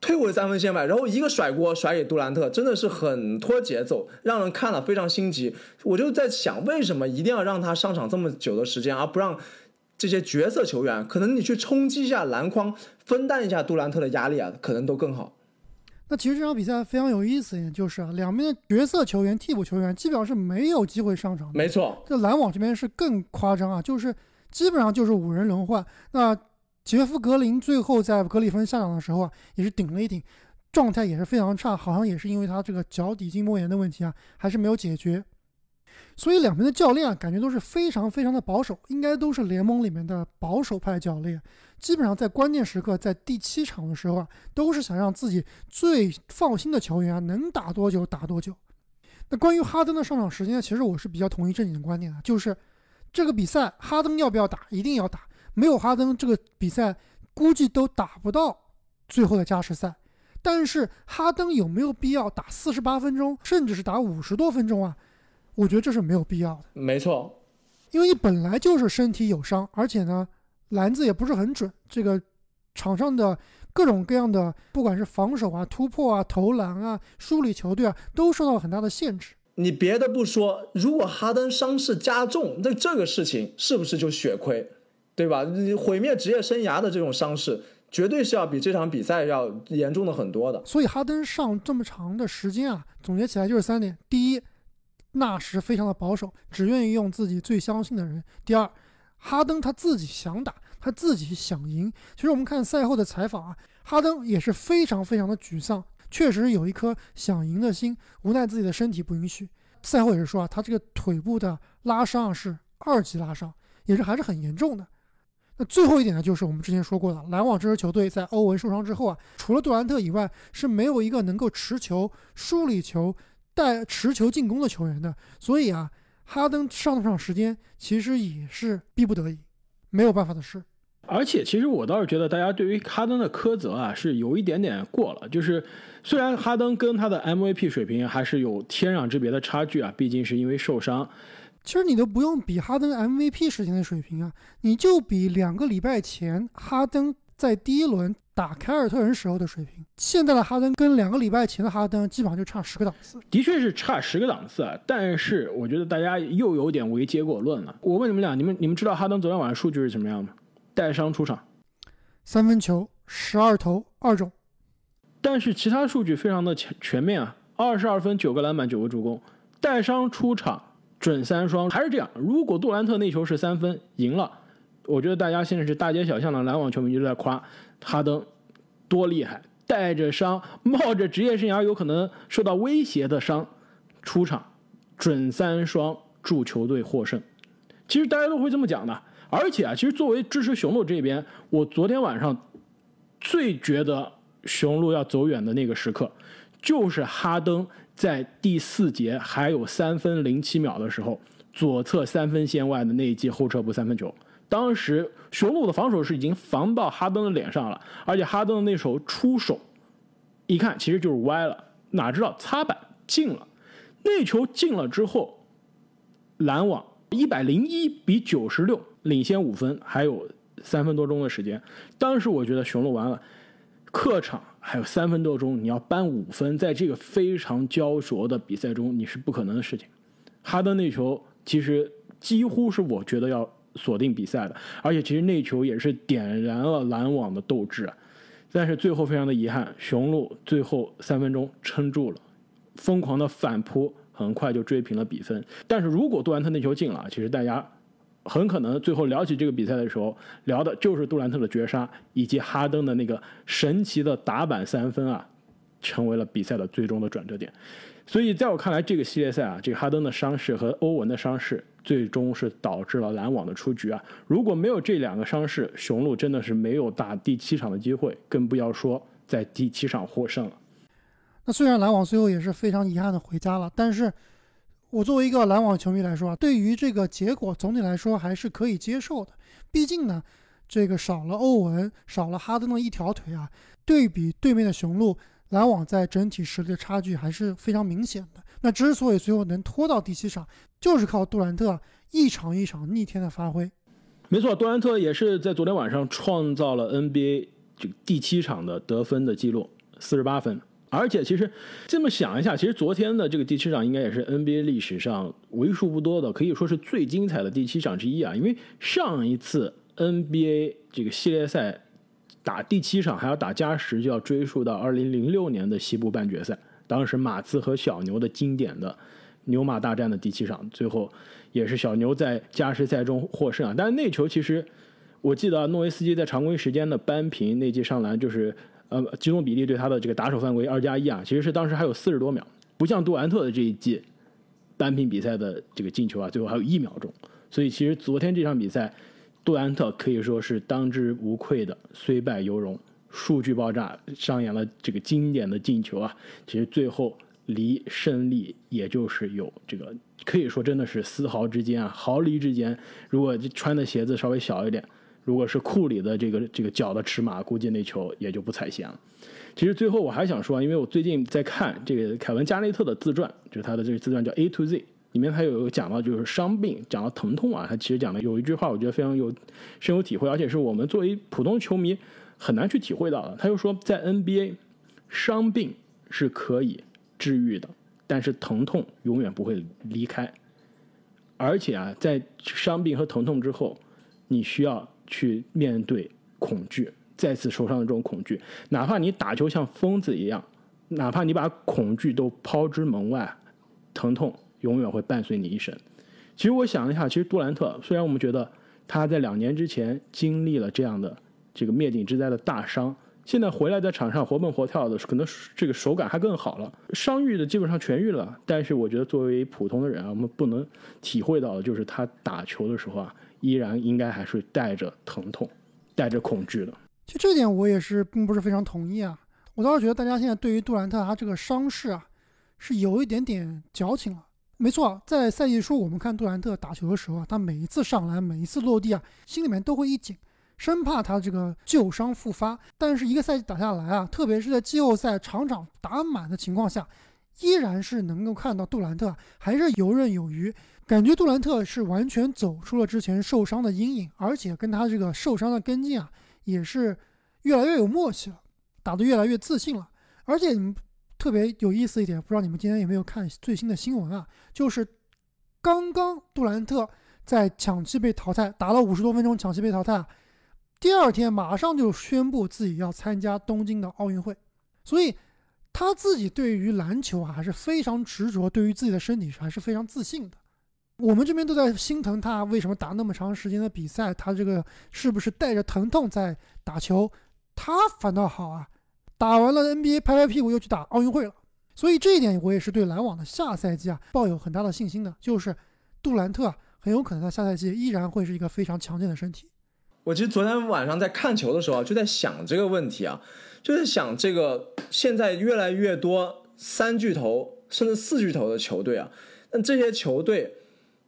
退回三分线外，然后一个甩锅甩给杜兰特，真的是很拖节奏，让人看了非常心急。我就在想，为什么一定要让他上场这么久的时间，而不让？这些角色球员，可能你去冲击一下篮筐，分担一下杜兰特的压力啊，可能都更好。那其实这场比赛非常有意思，也就是啊，两边的角色球员、替补球员基本上是没有机会上场。没错，这篮网这边是更夸张啊，就是基本上就是五人轮换。那杰夫格林最后在格里芬下场的时候啊，也是顶了一顶，状态也是非常差，好像也是因为他这个脚底筋膜炎的问题啊，还是没有解决。所以两边的教练啊，感觉都是非常非常的保守，应该都是联盟里面的保守派教练。基本上在关键时刻，在第七场的时候啊，都是想让自己最放心的球员啊，能打多久打多久。那关于哈登的上场时间，其实我是比较同意正经的观点的，就是这个比赛哈登要不要打，一定要打。没有哈登，这个比赛估计都打不到最后的加时赛。但是哈登有没有必要打四十八分钟，甚至是打五十多分钟啊？我觉得这是没有必要的，没错，因为你本来就是身体有伤，而且呢，篮子也不是很准，这个场上的各种各样的，不管是防守啊、突破啊、投篮啊、梳理球队啊，都受到了很大的限制。你别的不说，如果哈登伤势加重，那这个事情是不是就血亏，对吧？你毁灭职业生涯的这种伤势，绝对是要比这场比赛要严重的很多的。所以哈登上这么长的时间啊，总结起来就是三点：第一。纳什非常的保守，只愿意用自己最相信的人。第二，哈登他自己想打，他自己想赢。其实我们看赛后的采访啊，哈登也是非常非常的沮丧，确实有一颗想赢的心，无奈自己的身体不允许。赛后也是说啊，他这个腿部的拉伤是二级拉伤，也是还是很严重的。那最后一点呢，就是我们之前说过的，篮网这支球队在欧文受伤之后啊，除了杜兰特以外，是没有一个能够持球、梳理球。带持球进攻的球员的，所以啊，哈登上不上时间其实也是逼不得已，没有办法的事。而且，其实我倒是觉得大家对于哈登的苛责啊，是有一点点过了。就是虽然哈登跟他的 MVP 水平还是有天壤之别的差距啊，毕竟是因为受伤。其实你都不用比哈登 MVP 时间的水平啊，你就比两个礼拜前哈登在第一轮。打凯尔特人时候的水平，现在的哈登跟两个礼拜前的哈登基本上就差十个档次。的确是差十个档次啊，但是我觉得大家又有点唯结果论了。我问你们俩，你们你们知道哈登昨天晚上数据是什么样吗？带伤出场，三分球十二投二中，但是其他数据非常的全全面啊，二十二分九个篮板九个助攻，带伤出场准三双，还是这样。如果杜兰特那球是三分赢了，我觉得大家现在是大街小巷的篮网球迷就在夸。哈登多厉害，带着伤，冒着职业生涯有可能受到威胁的伤出场，准三双助球队获胜。其实大家都会这么讲的。而且啊，其实作为支持雄鹿这边，我昨天晚上最觉得雄鹿要走远的那个时刻，就是哈登在第四节还有三分零七秒的时候，左侧三分线外的那一记后撤步三分球。当时雄鹿的防守是已经防到哈登的脸上了，而且哈登的那手出手，一看其实就是歪了，哪知道擦板进了，那球进了之后，篮网一百零一比九十六领先五分，还有三分多钟的时间。当时我觉得雄鹿完了，客场还有三分多钟，你要扳五分，在这个非常焦灼的比赛中，你是不可能的事情。哈登那球其实几乎是我觉得要锁定比赛的，而且其实那球也是点燃了篮网的斗志。但是最后非常的遗憾，雄鹿最后三分钟撑住了，疯狂的反扑很快就追平了比分。但是如果杜兰特那球进了，其实大家很可能最后聊起这个比赛的时候，聊的就是杜兰特的绝杀以及哈登的那个神奇的打板三分啊，成为了比赛的最终的转折点。所以在我看来，这个系列赛啊，这个哈登的伤势和欧文的伤势，最终是导致了篮网的出局啊。如果没有这两个伤势，雄鹿真的是没有打第七场的机会，更不要说在第七场获胜了。那虽然篮网最后也是非常遗憾的回家了，但是我作为一个篮网球迷来说啊，对于这个结果总体来说还是可以接受的。毕竟呢，这个少了欧文，少了哈登的一条腿啊，对比对面的雄鹿。篮网在整体实力的差距还是非常明显的。那之所以最后能拖到第七场，就是靠杜兰特一场一场逆天的发挥。没错，杜兰特也是在昨天晚上创造了 NBA 这个第七场的得分的记录，四十八分。而且其实这么想一下，其实昨天的这个第七场应该也是 NBA 历史上为数不多的，可以说是最精彩的第七场之一啊。因为上一次 NBA 这个系列赛。打第七场还要打加时，就要追溯到二零零六年的西部半决赛，当时马刺和小牛的经典的牛马大战的第七场，最后也是小牛在加时赛中获胜啊。但是那球其实我记得诺维斯基在常规时间的扳平那记上篮，就是呃吉诺比利对他的这个打手犯规二加一啊，其实是当时还有四十多秒，不像杜兰特的这一记扳平比赛的这个进球啊，最后还有一秒钟。所以其实昨天这场比赛。杜兰特可以说是当之无愧的虽败犹荣，数据爆炸，上演了这个经典的进球啊！其实最后离胜利也就是有这个，可以说真的是丝毫之间啊，毫厘之间。如果穿的鞋子稍微小一点，如果是库里的这个这个脚的尺码，估计那球也就不踩线了。其实最后我还想说，因为我最近在看这个凯文加内特的自传，就是他的这个自传叫《A to Z》。里面还有讲到就是伤病，讲到疼痛啊，他其实讲的有一句话，我觉得非常有深有体会，而且是我们作为普通球迷很难去体会到的。他就说，在 NBA，伤病是可以治愈的，但是疼痛永远不会离开。而且啊，在伤病和疼痛之后，你需要去面对恐惧，再次受伤的这种恐惧，哪怕你打球像疯子一样，哪怕你把恐惧都抛之门外，疼痛。永远会伴随你一生。其实我想了一下，其实杜兰特虽然我们觉得他在两年之前经历了这样的这个灭顶之灾的大伤，现在回来在场上活蹦活跳的，可能这个手感还更好了，伤愈的基本上痊愈了。但是我觉得作为普通的人啊，我们不能体会到的就是他打球的时候啊，依然应该还是带着疼痛、带着恐惧的。其实这点我也是并不是非常同意啊。我倒是觉得大家现在对于杜兰特他这个伤势啊，是有一点点矫情了。没错，在赛季初我们看杜兰特打球的时候啊，他每一次上篮，每一次落地啊，心里面都会一紧，生怕他这个旧伤复发。但是一个赛季打下来啊，特别是在季后赛场场打满的情况下，依然是能够看到杜兰特还是游刃有余，感觉杜兰特是完全走出了之前受伤的阴影，而且跟他这个受伤的跟进啊，也是越来越有默契了，打得越来越自信了，而且。特别有意思一点，不知道你们今天有没有看最新的新闻啊？就是刚刚杜兰特在抢七被淘汰，打了五十多分钟抢七被淘汰，第二天马上就宣布自己要参加东京的奥运会，所以他自己对于篮球还是非常执着，对于自己的身体还是非常自信的。我们这边都在心疼他为什么打那么长时间的比赛，他这个是不是带着疼痛在打球？他反倒好啊。打完了 NBA，拍拍屁股又去打奥运会了，所以这一点我也是对篮网的下赛季啊抱有很大的信心的，就是杜兰特很有可能在下赛季依然会是一个非常强健的身体。我其实昨天晚上在看球的时候就在想这个问题啊，就在想这个现在越来越多三巨头甚至四巨头的球队啊，那这些球队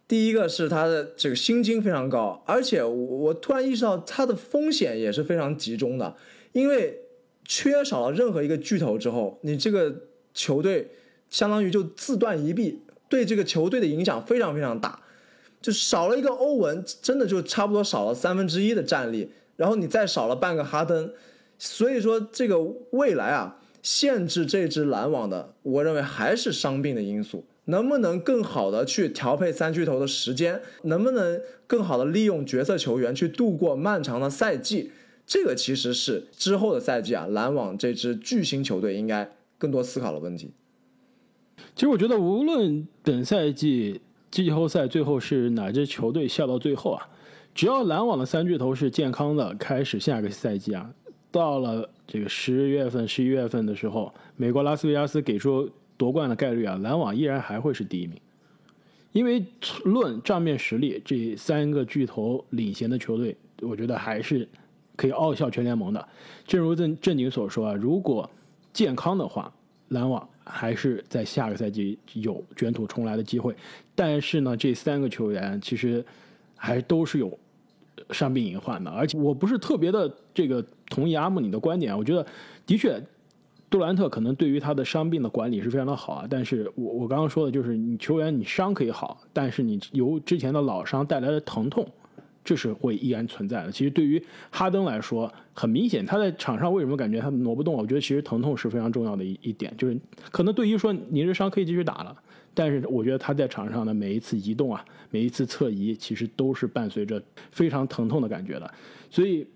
第一个是他的这个薪金非常高，而且我突然意识到他的风险也是非常集中的，因为。缺少了任何一个巨头之后，你这个球队相当于就自断一臂，对这个球队的影响非常非常大。就少了一个欧文，真的就差不多少了三分之一的战力。然后你再少了半个哈登，所以说这个未来啊，限制这支篮网的，我认为还是伤病的因素。能不能更好的去调配三巨头的时间？能不能更好的利用角色球员去度过漫长的赛季？这个其实是之后的赛季啊，篮网这支巨星球队应该更多思考的问题。其实我觉得，无论本赛季季后赛最后是哪支球队笑到最后啊，只要篮网的三巨头是健康的，开始下个赛季啊，到了这个十月份、十一月份的时候，美国拉斯维加斯给出。夺冠的概率啊，篮网依然还会是第一名，因为论账面实力，这三个巨头领衔的球队，我觉得还是可以傲笑全联盟的。正如正正经所说啊，如果健康的话，篮网还是在下个赛季有卷土重来的机会。但是呢，这三个球员其实还都是有伤病隐患的，而且我不是特别的这个同意阿姆你的观点，我觉得的确。杜兰特可能对于他的伤病的管理是非常的好啊，但是我我刚刚说的就是你球员你伤可以好，但是你由之前的老伤带来的疼痛，这是会依然存在的。其实对于哈登来说，很明显他在场上为什么感觉他挪不动？我觉得其实疼痛是非常重要的一一点，就是可能对于说你这伤可以继续打了，但是我觉得他在场上的每一次移动啊，每一次侧移，其实都是伴随着非常疼痛的感觉的。所以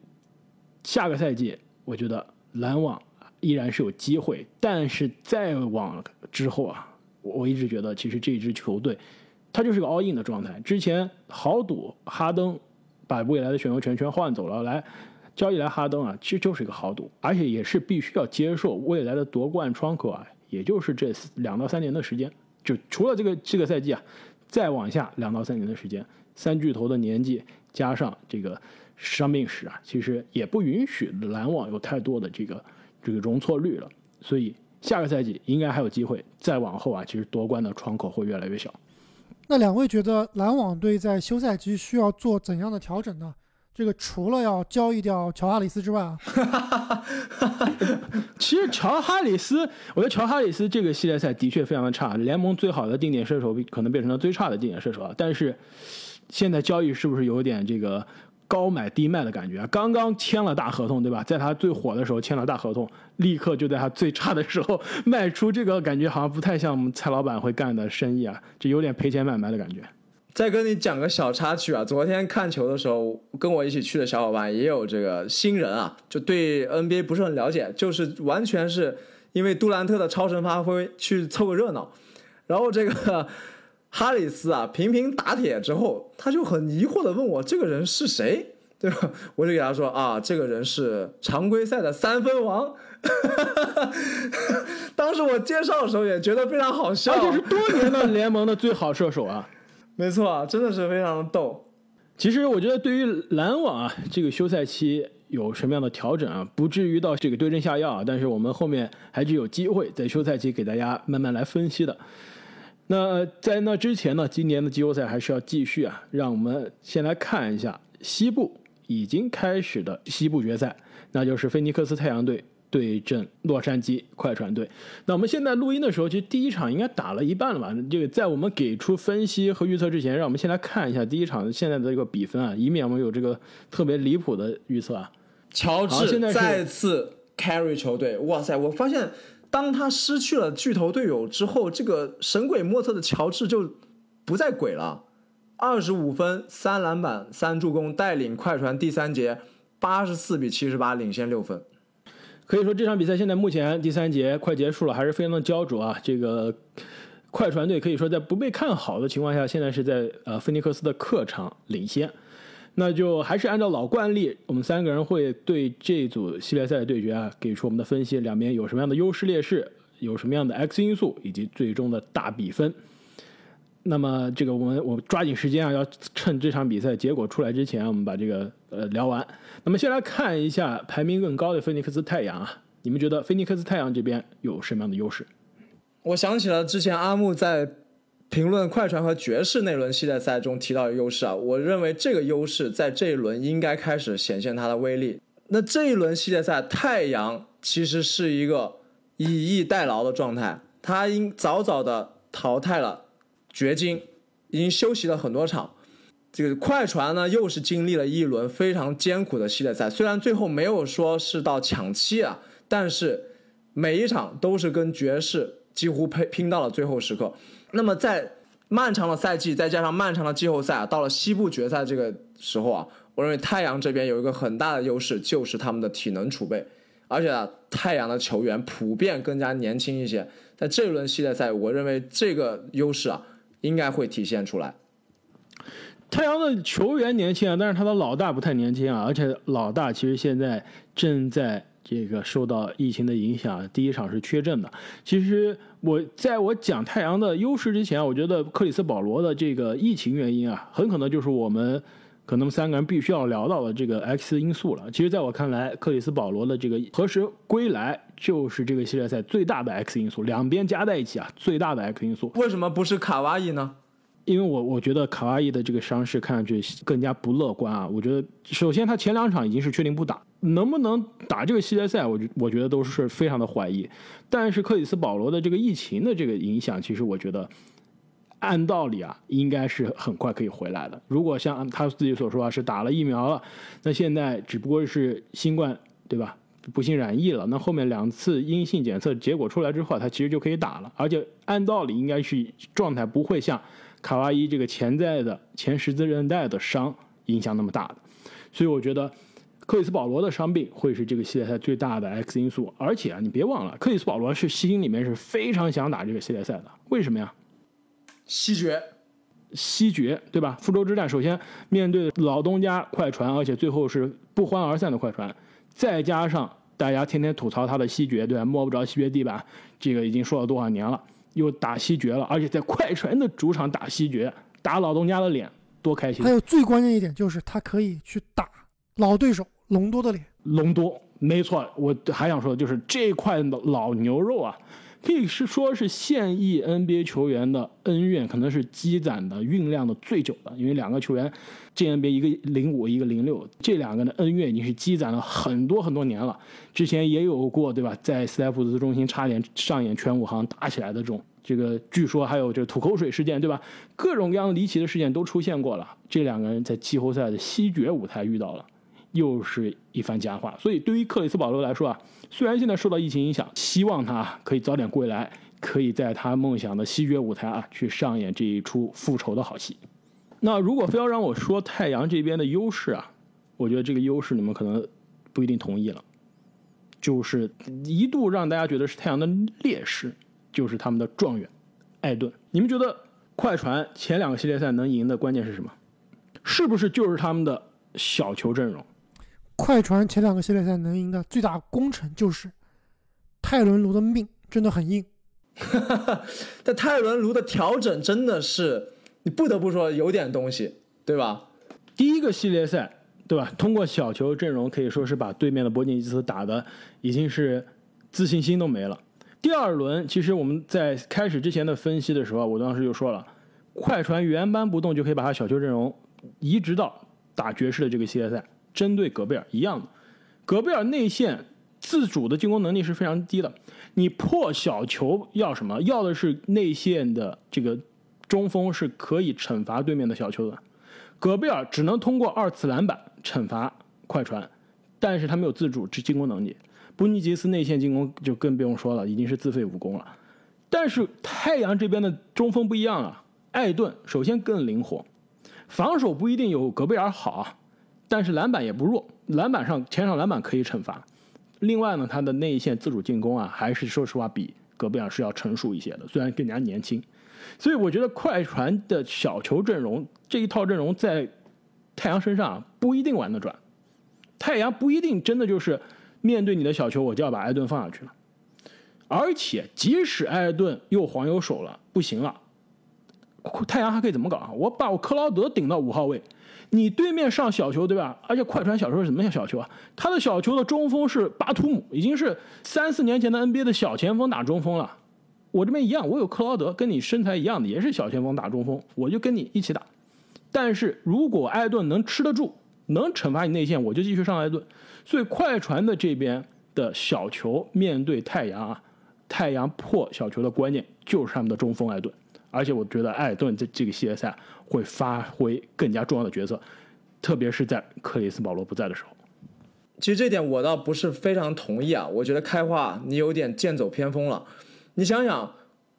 下个赛季，我觉得篮网。依然是有机会，但是再往之后啊，我一直觉得其实这支球队，他就是个 all in 的状态。之前豪赌哈登把未来的选秀权全换走了，来交易来哈登啊，其实就是一个豪赌，而且也是必须要接受未来的夺冠窗口啊，也就是这两到三年的时间。就除了这个这个赛季啊，再往下两到三年的时间，三巨头的年纪加上这个伤病史啊，其实也不允许篮网有太多的这个。这个容错率了，所以下个赛季应该还有机会。再往后啊，其实夺冠的窗口会越来越小。那两位觉得篮网队在休赛期需要做怎样的调整呢？这个除了要交易掉乔哈里斯之外啊，其实乔哈里斯，我觉得乔哈里斯这个系列赛的确非常的差，联盟最好的定点射手可能变成了最差的定点射手啊。但是现在交易是不是有点这个？高买低卖的感觉，刚刚签了大合同，对吧？在他最火的时候签了大合同，立刻就在他最差的时候卖出，这个感觉好像不太像我们蔡老板会干的生意啊，这有点赔钱买卖的感觉。再跟你讲个小插曲啊，昨天看球的时候，跟我一起去的小伙伴也有这个新人啊，就对 NBA 不是很了解，就是完全是因为杜兰特的超神发挥去凑个热闹，然后这个。哈里斯啊，频频打铁之后，他就很疑惑的问我：“这个人是谁？” 对吧？我就给他说：“啊，这个人是常规赛的三分王。”当时我介绍的时候也觉得非常好笑，而且是多年的联盟的最好射手啊！没错，真的是非常的逗。其实我觉得，对于篮网啊，这个休赛期有什么样的调整啊，不至于到这个对症下药啊，但是我们后面还是有机会在休赛期给大家慢慢来分析的。那在那之前呢，今年的季后赛还是要继续啊。让我们先来看一下西部已经开始的西部决赛，那就是菲尼克斯太阳队对阵洛杉矶快船队。那我们现在录音的时候，其实第一场应该打了一半了吧？这个在我们给出分析和预测之前，让我们先来看一下第一场现在的这个比分啊，以免我们有这个特别离谱的预测啊。乔治再次 carry 球队，哇塞！我发现。当他失去了巨头队友之后，这个神鬼莫测的乔治就不再鬼了。二十五分、三篮板、三助攻，带领快船第三节八十四比七十八领先六分。可以说这场比赛现在目前第三节快结束了，还是非常的焦灼啊！这个快船队可以说在不被看好的情况下，现在是在呃菲尼克斯的客场领先。那就还是按照老惯例，我们三个人会对这组系列赛的对决啊，给出我们的分析，两边有什么样的优势劣势，有什么样的 X 因素，以及最终的大比分。那么这个我们我抓紧时间啊，要趁这场比赛结果出来之前，我们把这个呃聊完。那么先来看一下排名更高的菲尼克斯太阳啊，你们觉得菲尼克斯太阳这边有什么样的优势？我想起了之前阿木在。评论快船和爵士那轮系列赛中提到的优势啊，我认为这个优势在这一轮应该开始显现它的威力。那这一轮系列赛，太阳其实是一个以逸待劳的状态，他应早早的淘汰了掘金，已经休息了很多场。这个快船呢，又是经历了一轮非常艰苦的系列赛，虽然最后没有说是到抢七啊，但是每一场都是跟爵士几乎拼拼到了最后时刻。那么在漫长的赛季，再加上漫长的季后赛啊，到了西部决赛这个时候啊，我认为太阳这边有一个很大的优势，就是他们的体能储备，而且啊，太阳的球员普遍更加年轻一些，在这一轮系列赛，我认为这个优势啊，应该会体现出来。太阳的球员年轻啊，但是他的老大不太年轻啊，而且老大其实现在正在这个受到疫情的影响，第一场是缺阵的。其实我在我讲太阳的优势之前，我觉得克里斯保罗的这个疫情原因啊，很可能就是我们可能三个人必须要聊到的这个 X 因素了。其实，在我看来，克里斯保罗的这个何时归来，就是这个系列赛最大的 X 因素，两边加在一起啊，最大的 X 因素。为什么不是卡哇伊呢？因为我我觉得卡哇伊的这个伤势看上去更加不乐观啊。我觉得首先他前两场已经是确定不打，能不能打这个系列赛，我觉我觉得都是非常的怀疑。但是克里斯保罗的这个疫情的这个影响，其实我觉得按道理啊，应该是很快可以回来的。如果像他自己所说啊，是打了疫苗了，那现在只不过是新冠对吧？不幸染疫了，那后面两次阴性检测结果出来之后，他其实就可以打了。而且按道理应该是状态不会像。卡哇伊这个潜在的前十字韧带的伤影响那么大的，所以我觉得克里斯保罗的伤病会是这个系列赛最大的 X 因素。而且啊，你别忘了，克里斯保罗是心里面是非常想打这个系列赛的。为什么呀？西决，西决，对吧？复仇之战，首先面对老东家快船，而且最后是不欢而散的快船，再加上大家天天吐槽他的西决，对吧？摸不着西决地板，这个已经说了多少年了。又打西决了，而且在快船的主场打西决，打老东家的脸，多开心！还有最关键一点就是他可以去打老对手隆多的脸。隆多，没错，我还想说的就是这块的老牛肉啊，可以是说是现役 NBA 球员的恩怨，可能是积攒的酝酿的最久的，因为两个球员进 NBA，一个零五，一个零六，这两个人的恩怨已经是积攒了很多很多年了。之前也有过，对吧？在斯台普斯中心差点上演全武行打起来的这种。这个据说还有这吐口水事件，对吧？各种各样离奇的事件都出现过了。这两个人在季后赛的西决舞台遇到了，又是一番佳话。所以对于克里斯保罗来说啊，虽然现在受到疫情影响，希望他可以早点归来，可以在他梦想的西决舞台啊去上演这一出复仇的好戏。那如果非要让我说太阳这边的优势啊，我觉得这个优势你们可能不一定同意了，就是一度让大家觉得是太阳的劣势。就是他们的状元，艾顿。你们觉得快船前两个系列赛能赢的关键是什么？是不是就是他们的小球阵容？快船前两个系列赛能赢的最大功臣就是泰伦卢的命真的很硬。但泰伦卢的调整真的是，你不得不说有点东西，对吧？第一个系列赛，对吧？通过小球阵容可以说是把对面的博尼基斯打的已经是自信心都没了。第二轮，其实我们在开始之前的分析的时候，我当时就说了，快船原班不动就可以把他小球阵容移植到打爵士的这个系列赛，针对戈贝尔一样的。戈贝尔内线自主的进攻能力是非常低的，你破小球要什么？要的是内线的这个中锋是可以惩罚对面的小球的。戈贝尔只能通过二次篮板惩罚快船，但是他没有自主之进攻能力。布尼吉斯内线进攻就更不用说了，已经是自废武功了。但是太阳这边的中锋不一样啊，艾顿首先更灵活，防守不一定有戈贝尔好啊，但是篮板也不弱，篮板上前场篮板可以惩罚。另外呢，他的内线自主进攻啊，还是说实话比戈贝尔是要成熟一些的，虽然更加年轻。所以我觉得快船的小球阵容这一套阵容在太阳身上不一定玩得转，太阳不一定真的就是。面对你的小球，我就要把艾顿放下去了。而且，即使艾顿又黄又手了，不行了，太阳还可以怎么搞啊？我把我克劳德顶到五号位，你对面上小球，对吧？而且快船小球是什么样小球啊？他的小球的中锋是巴图姆，已经是三四年前的 NBA 的小前锋打中锋了。我这边一样，我有克劳德，跟你身材一样的，也是小前锋打中锋，我就跟你一起打。但是如果艾顿能吃得住，能惩罚你内线，我就继续上艾顿。所以快船的这边的小球面对太阳啊，太阳破小球的关键就是他们的中锋艾顿，而且我觉得埃尔顿在这个系列赛会发挥更加重要的角色，特别是在克里斯保罗不在的时候。其实这点我倒不是非常同意啊，我觉得开花你有点剑走偏锋了。你想想，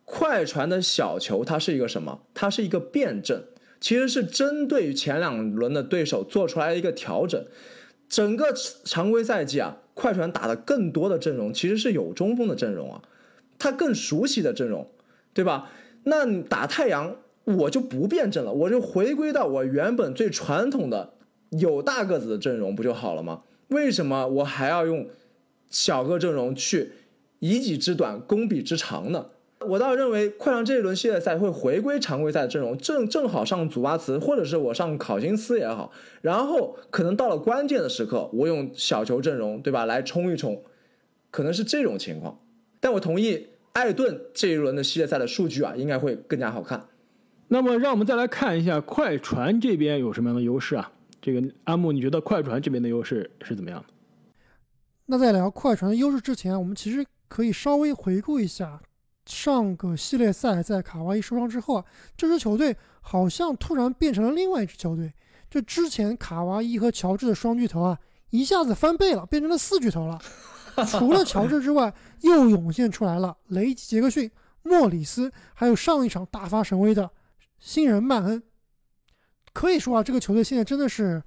快船的小球它是一个什么？它是一个辩证，其实是针对于前两轮的对手做出来一个调整。整个常规赛季啊，快船打的更多的阵容其实是有中锋的阵容啊，他更熟悉的阵容，对吧？那打太阳，我就不辩证了，我就回归到我原本最传统的有大个子的阵容不就好了吗？为什么我还要用小个阵容去以己之短攻彼之长呢？我倒认为快船这一轮系列赛会回归常规赛阵容，正正好上祖巴茨，或者是我上考辛斯也好，然后可能到了关键的时刻，我用小球阵容，对吧，来冲一冲，可能是这种情况。但我同意艾顿这一轮的系列赛的数据啊，应该会更加好看。那么，让我们再来看一下快船这边有什么样的优势啊？这个阿木，你觉得快船这边的优势是怎么样的？那在聊快船的优势之前，我们其实可以稍微回顾一下。上个系列赛在卡哇伊受伤之后啊，这支球队好像突然变成了另外一支球队。就之前卡哇伊和乔治的双巨头啊，一下子翻倍了，变成了四巨头了。除了乔治之外，又涌现出来了雷吉·杰克逊、莫里斯，还有上一场大发神威的新人曼恩。可以说啊，这个球队现在真的是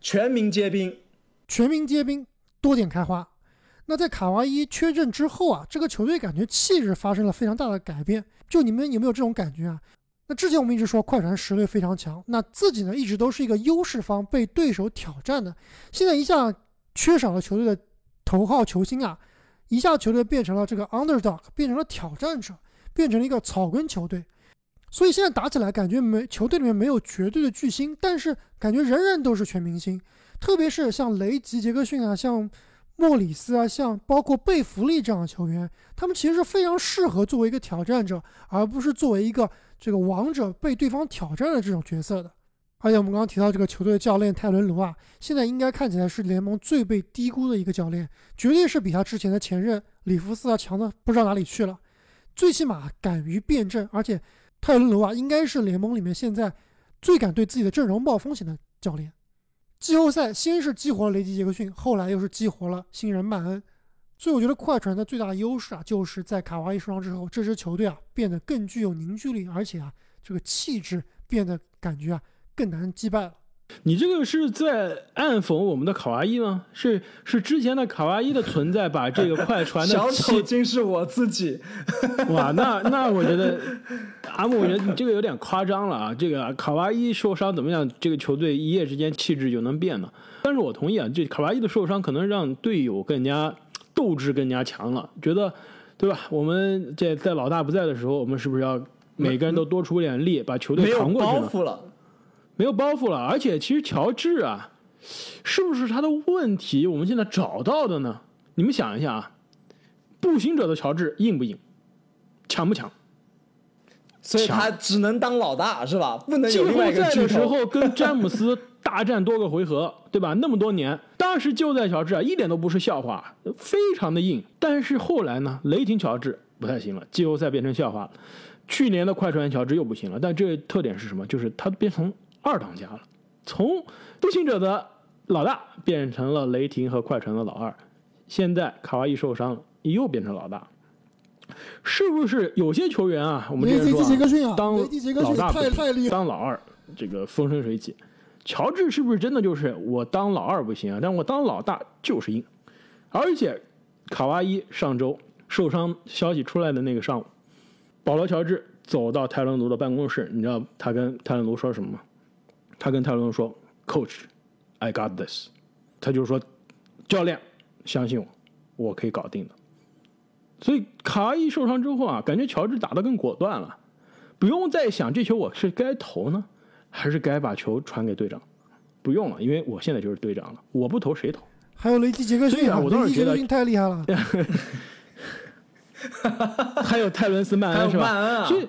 全民皆兵，全民皆兵，多点开花。那在卡哇伊缺阵之后啊，这个球队感觉气质发生了非常大的改变。就你们有没有这种感觉啊？那之前我们一直说快船实力非常强，那自己呢一直都是一个优势方，被对手挑战的。现在一下缺少了球队的头号球星啊，一下球队变成了这个 underdog，变成了挑战者，变成了一个草根球队。所以现在打起来感觉没球队里面没有绝对的巨星，但是感觉人人都是全明星，特别是像雷吉·杰克逊啊，像。莫里斯啊，像包括贝弗利这样的球员，他们其实是非常适合作为一个挑战者，而不是作为一个这个王者被对方挑战的这种角色的。而且我们刚刚提到这个球队的教练泰伦卢啊，现在应该看起来是联盟最被低估的一个教练，绝对是比他之前的前任里弗斯要强的不知道哪里去了。最起码敢于辩证，而且泰伦卢啊应该是联盟里面现在最敢对自己的阵容冒风险的教练。季后赛先是激活了雷吉·杰克逊，后来又是激活了新人曼恩，所以我觉得快船的最大优势啊，就是在卡哇伊受伤之后，这支球队啊变得更具有凝聚力，而且啊这个气质变得感觉啊更难击败了。你这个是在暗讽我们的卡哇伊吗？是是之前的卡哇伊的存在把这个快船的 小丑竟是我自己。哇，那那我觉得阿木，我觉得你这个有点夸张了啊！这个卡哇伊受伤怎么样？这个球队一夜之间气质就能变呢？但是我同意啊，这卡哇伊的受伤可能让队友更加斗志更加强了，觉得对吧？我们在在老大不在的时候，我们是不是要每个人都多出点力，把球队扛过去没有包袱了。没有包袱了，而且其实乔治啊，是不是他的问题？我们现在找到的呢？你们想一下啊，步行者的乔治硬不硬，强不强？所以他只能当老大是吧？不能季后有另外一个赛的时。候跟詹姆斯大战多个回合，对吧？那么多年，当时就在乔治啊，一点都不是笑话，非常的硬。但是后来呢，雷霆乔治不太行了，季后赛变成笑话了。去年的快船乔治又不行了，但这特点是什么？就是他变成二当家了，从步行者的老大变成了雷霆和快船的老二。现在卡哇伊受伤了，又变成老大，是不是有些球员啊？我们之前说、雷吉杰克逊啊当老大太太厉害当老二这个风生水起。乔治是不是真的就是我当老二不行啊？但我当老大就是硬。而且卡哇伊上周受伤消息出来的那个上午，保罗·乔治走到泰伦卢的办公室，你知道他跟泰伦卢说什么吗？他跟泰伦卢说：“Coach，I got this。”他就是说：“教练，相信我，我可以搞定的。”所以卡哇伊受伤之后啊，感觉乔治打得更果断了，不用再想这球我是该投呢，还是该把球传给队长？不用了，因为我现在就是队长了，我不投谁投？还有雷吉杰克逊啊我倒是觉得雷吉杰克逊太厉害了。还有泰伦斯曼恩是吧？曼恩啊所以，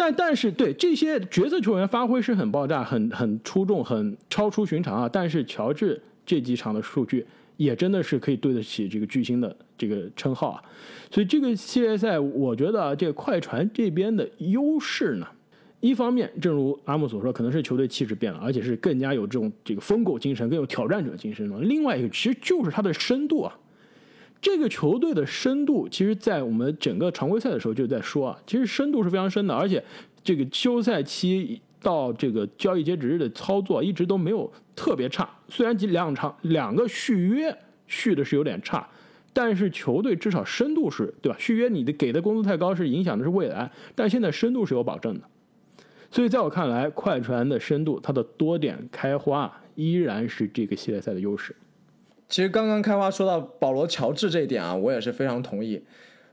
但但是对这些角色球员发挥是很爆炸、很很出众、很超出寻常啊。但是乔治这几场的数据也真的是可以对得起这个巨星的这个称号啊。所以这个系列赛，我觉得啊，这个快船这边的优势呢，一方面，正如阿木所说，可能是球队气质变了，而且是更加有这种这个疯狗精神，更有挑战者精神了。另外一个，其实就是它的深度啊。这个球队的深度，其实，在我们整个常规赛的时候就在说啊，其实深度是非常深的，而且这个休赛期到这个交易截止日的操作一直都没有特别差。虽然几两场两个续约续的是有点差，但是球队至少深度是对吧？续约你的给的工资太高是影响的是未来，但现在深度是有保证的。所以在我看来，快船的深度，它的多点开花依然是这个系列赛的优势。其实刚刚开花说到保罗乔治这一点啊，我也是非常同意。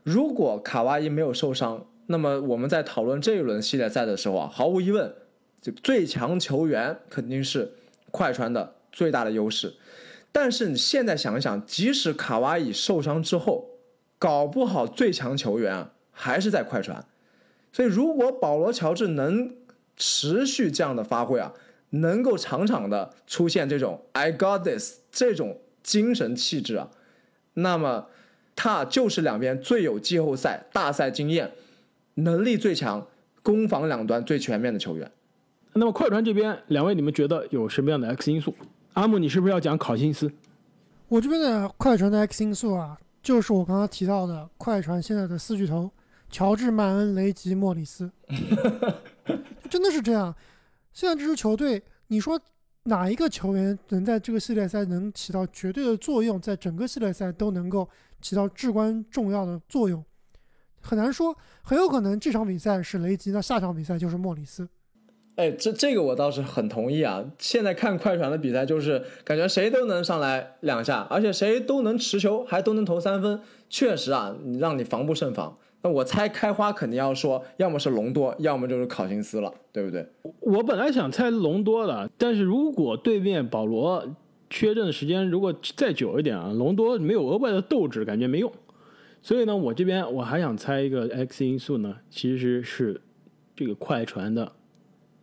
如果卡哇伊没有受伤，那么我们在讨论这一轮系列赛的时候啊，毫无疑问，这最强球员肯定是快船的最大的优势。但是你现在想一想，即使卡哇伊受伤之后，搞不好最强球员还是在快船。所以如果保罗乔治能持续这样的发挥啊，能够场场的出现这种 I got this 这种。精神气质啊，那么他就是两边最有季后赛大赛经验、能力最强、攻防两端最全面的球员。那么快船这边，两位你们觉得有什么样的 X 因素？阿木，你是不是要讲考辛斯？我这边的快船的 X 因素啊，就是我刚刚提到的快船现在的四巨头：乔治、曼恩、雷吉、莫里斯。真的是这样。现在这支球队，你说。哪一个球员能在这个系列赛能起到绝对的作用，在整个系列赛都能够起到至关重要的作用，很难说，很有可能这场比赛是雷吉，那下场比赛就是莫里斯。哎，这这个我倒是很同意啊！现在看快船的比赛，就是感觉谁都能上来两下，而且谁都能持球，还都能投三分，确实啊，让你防不胜防。那我猜开花肯定要说，要么是隆多，要么就是考辛斯了，对不对？我本来想猜隆多的，但是如果对面保罗缺阵的时间如果再久一点啊，隆多没有额外的斗志，感觉没用。所以呢，我这边我还想猜一个 X 因素呢，其实是这个快船的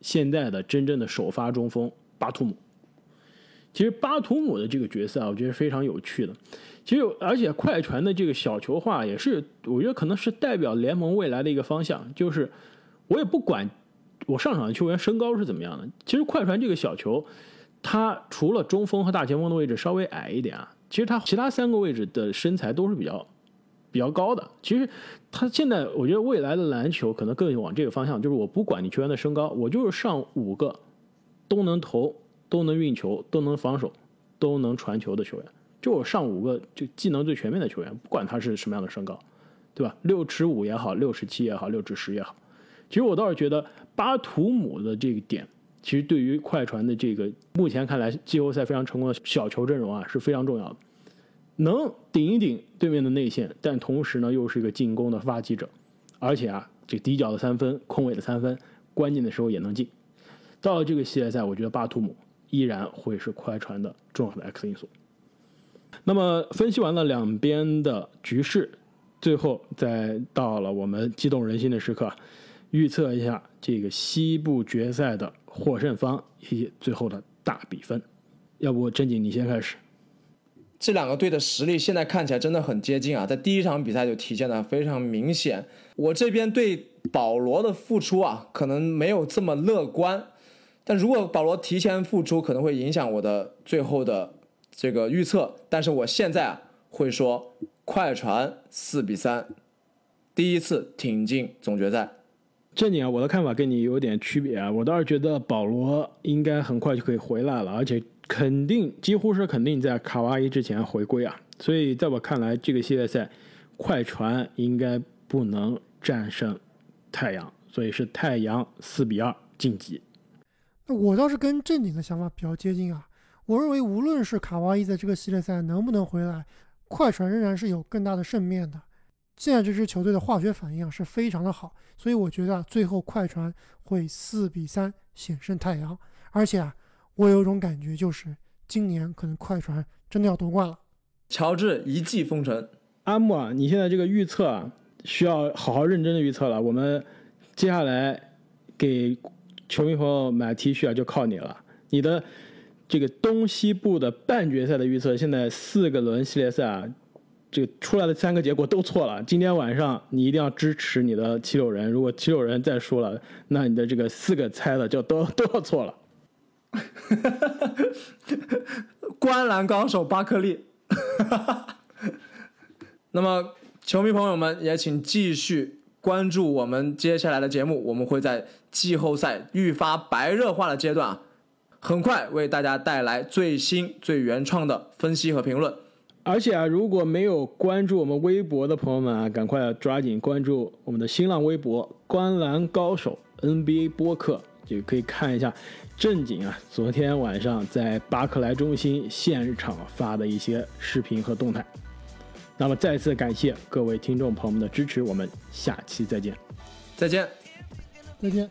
现在的真正的首发中锋巴图姆。其实巴图姆的这个角色啊，我觉得非常有趣的。其实，而且快船的这个小球化也是，我觉得可能是代表联盟未来的一个方向。就是我也不管我上场的球员身高是怎么样的，其实快船这个小球，他除了中锋和大前锋的位置稍微矮一点啊，其实他其他三个位置的身材都是比较比较高的。其实他现在我觉得未来的篮球可能更往这个方向，就是我不管你球员的身高，我就是上五个都能投、都能运球、都能防守、都能传球的球员。就我上五个就技能最全面的球员，不管他是什么样的身高，对吧？六尺五也好，六尺七也好，六尺十也好，其实我倒是觉得巴图姆的这个点，其实对于快船的这个目前看来季后赛非常成功的小球阵容啊是非常重要的，能顶一顶对面的内线，但同时呢又是一个进攻的发起者，而且啊这底角的三分、空位的三分，关键的时候也能进。到了这个系列赛，我觉得巴图姆依然会是快船的重要的 X 因素。那么分析完了两边的局势，最后再到了我们激动人心的时刻，预测一下这个西部决赛的获胜方以及最后的大比分。要不正经你先开始。这两个队的实力现在看起来真的很接近啊，在第一场比赛就体现的非常明显。我这边对保罗的付出啊，可能没有这么乐观，但如果保罗提前复出，可能会影响我的最后的。这个预测，但是我现在啊会说快船四比三，第一次挺进总决赛。正经啊，我的看法跟你有点区别啊，我倒是觉得保罗应该很快就可以回来了，而且肯定几乎是肯定在卡哇伊之前回归啊。所以在我看来，这个系列赛快船应该不能战胜太阳，所以是太阳四比二晋级。那我倒是跟正经的想法比较接近啊。我认为，无论是卡哇伊在这个系列赛能不能回来，快船仍然是有更大的胜面的。现在这支球队的化学反应啊是非常的好，所以我觉得最后快船会四比三险胜太阳。而且啊，我有种感觉，就是今年可能快船真的要夺冠了。乔治一骑封神，阿木啊，你现在这个预测啊，需要好好认真的预测了。我们接下来给球迷朋友买 T 恤啊，就靠你了。你的。这个东西部的半决赛的预测，现在四个轮系列赛啊，这个出来的三个结果都错了。今天晚上你一定要支持你的七六人，如果七六人再输了，那你的这个四个猜的就都都要错了。观澜高手巴克利。那么，球迷朋友们也请继续关注我们接下来的节目，我们会在季后赛愈发白热化的阶段啊，很快为大家带来最新最原创的分析和评论。而且啊，如果没有关注我们微博的朋友们啊，赶快抓紧关注我们的新浪微博“观澜高手 NBA 播客”，就可以看一下正经啊，昨天晚上在巴克莱中心现场发的一些视频和动态。那么再次感谢各位听众朋友们的支持，我们下期再见。再见。再见。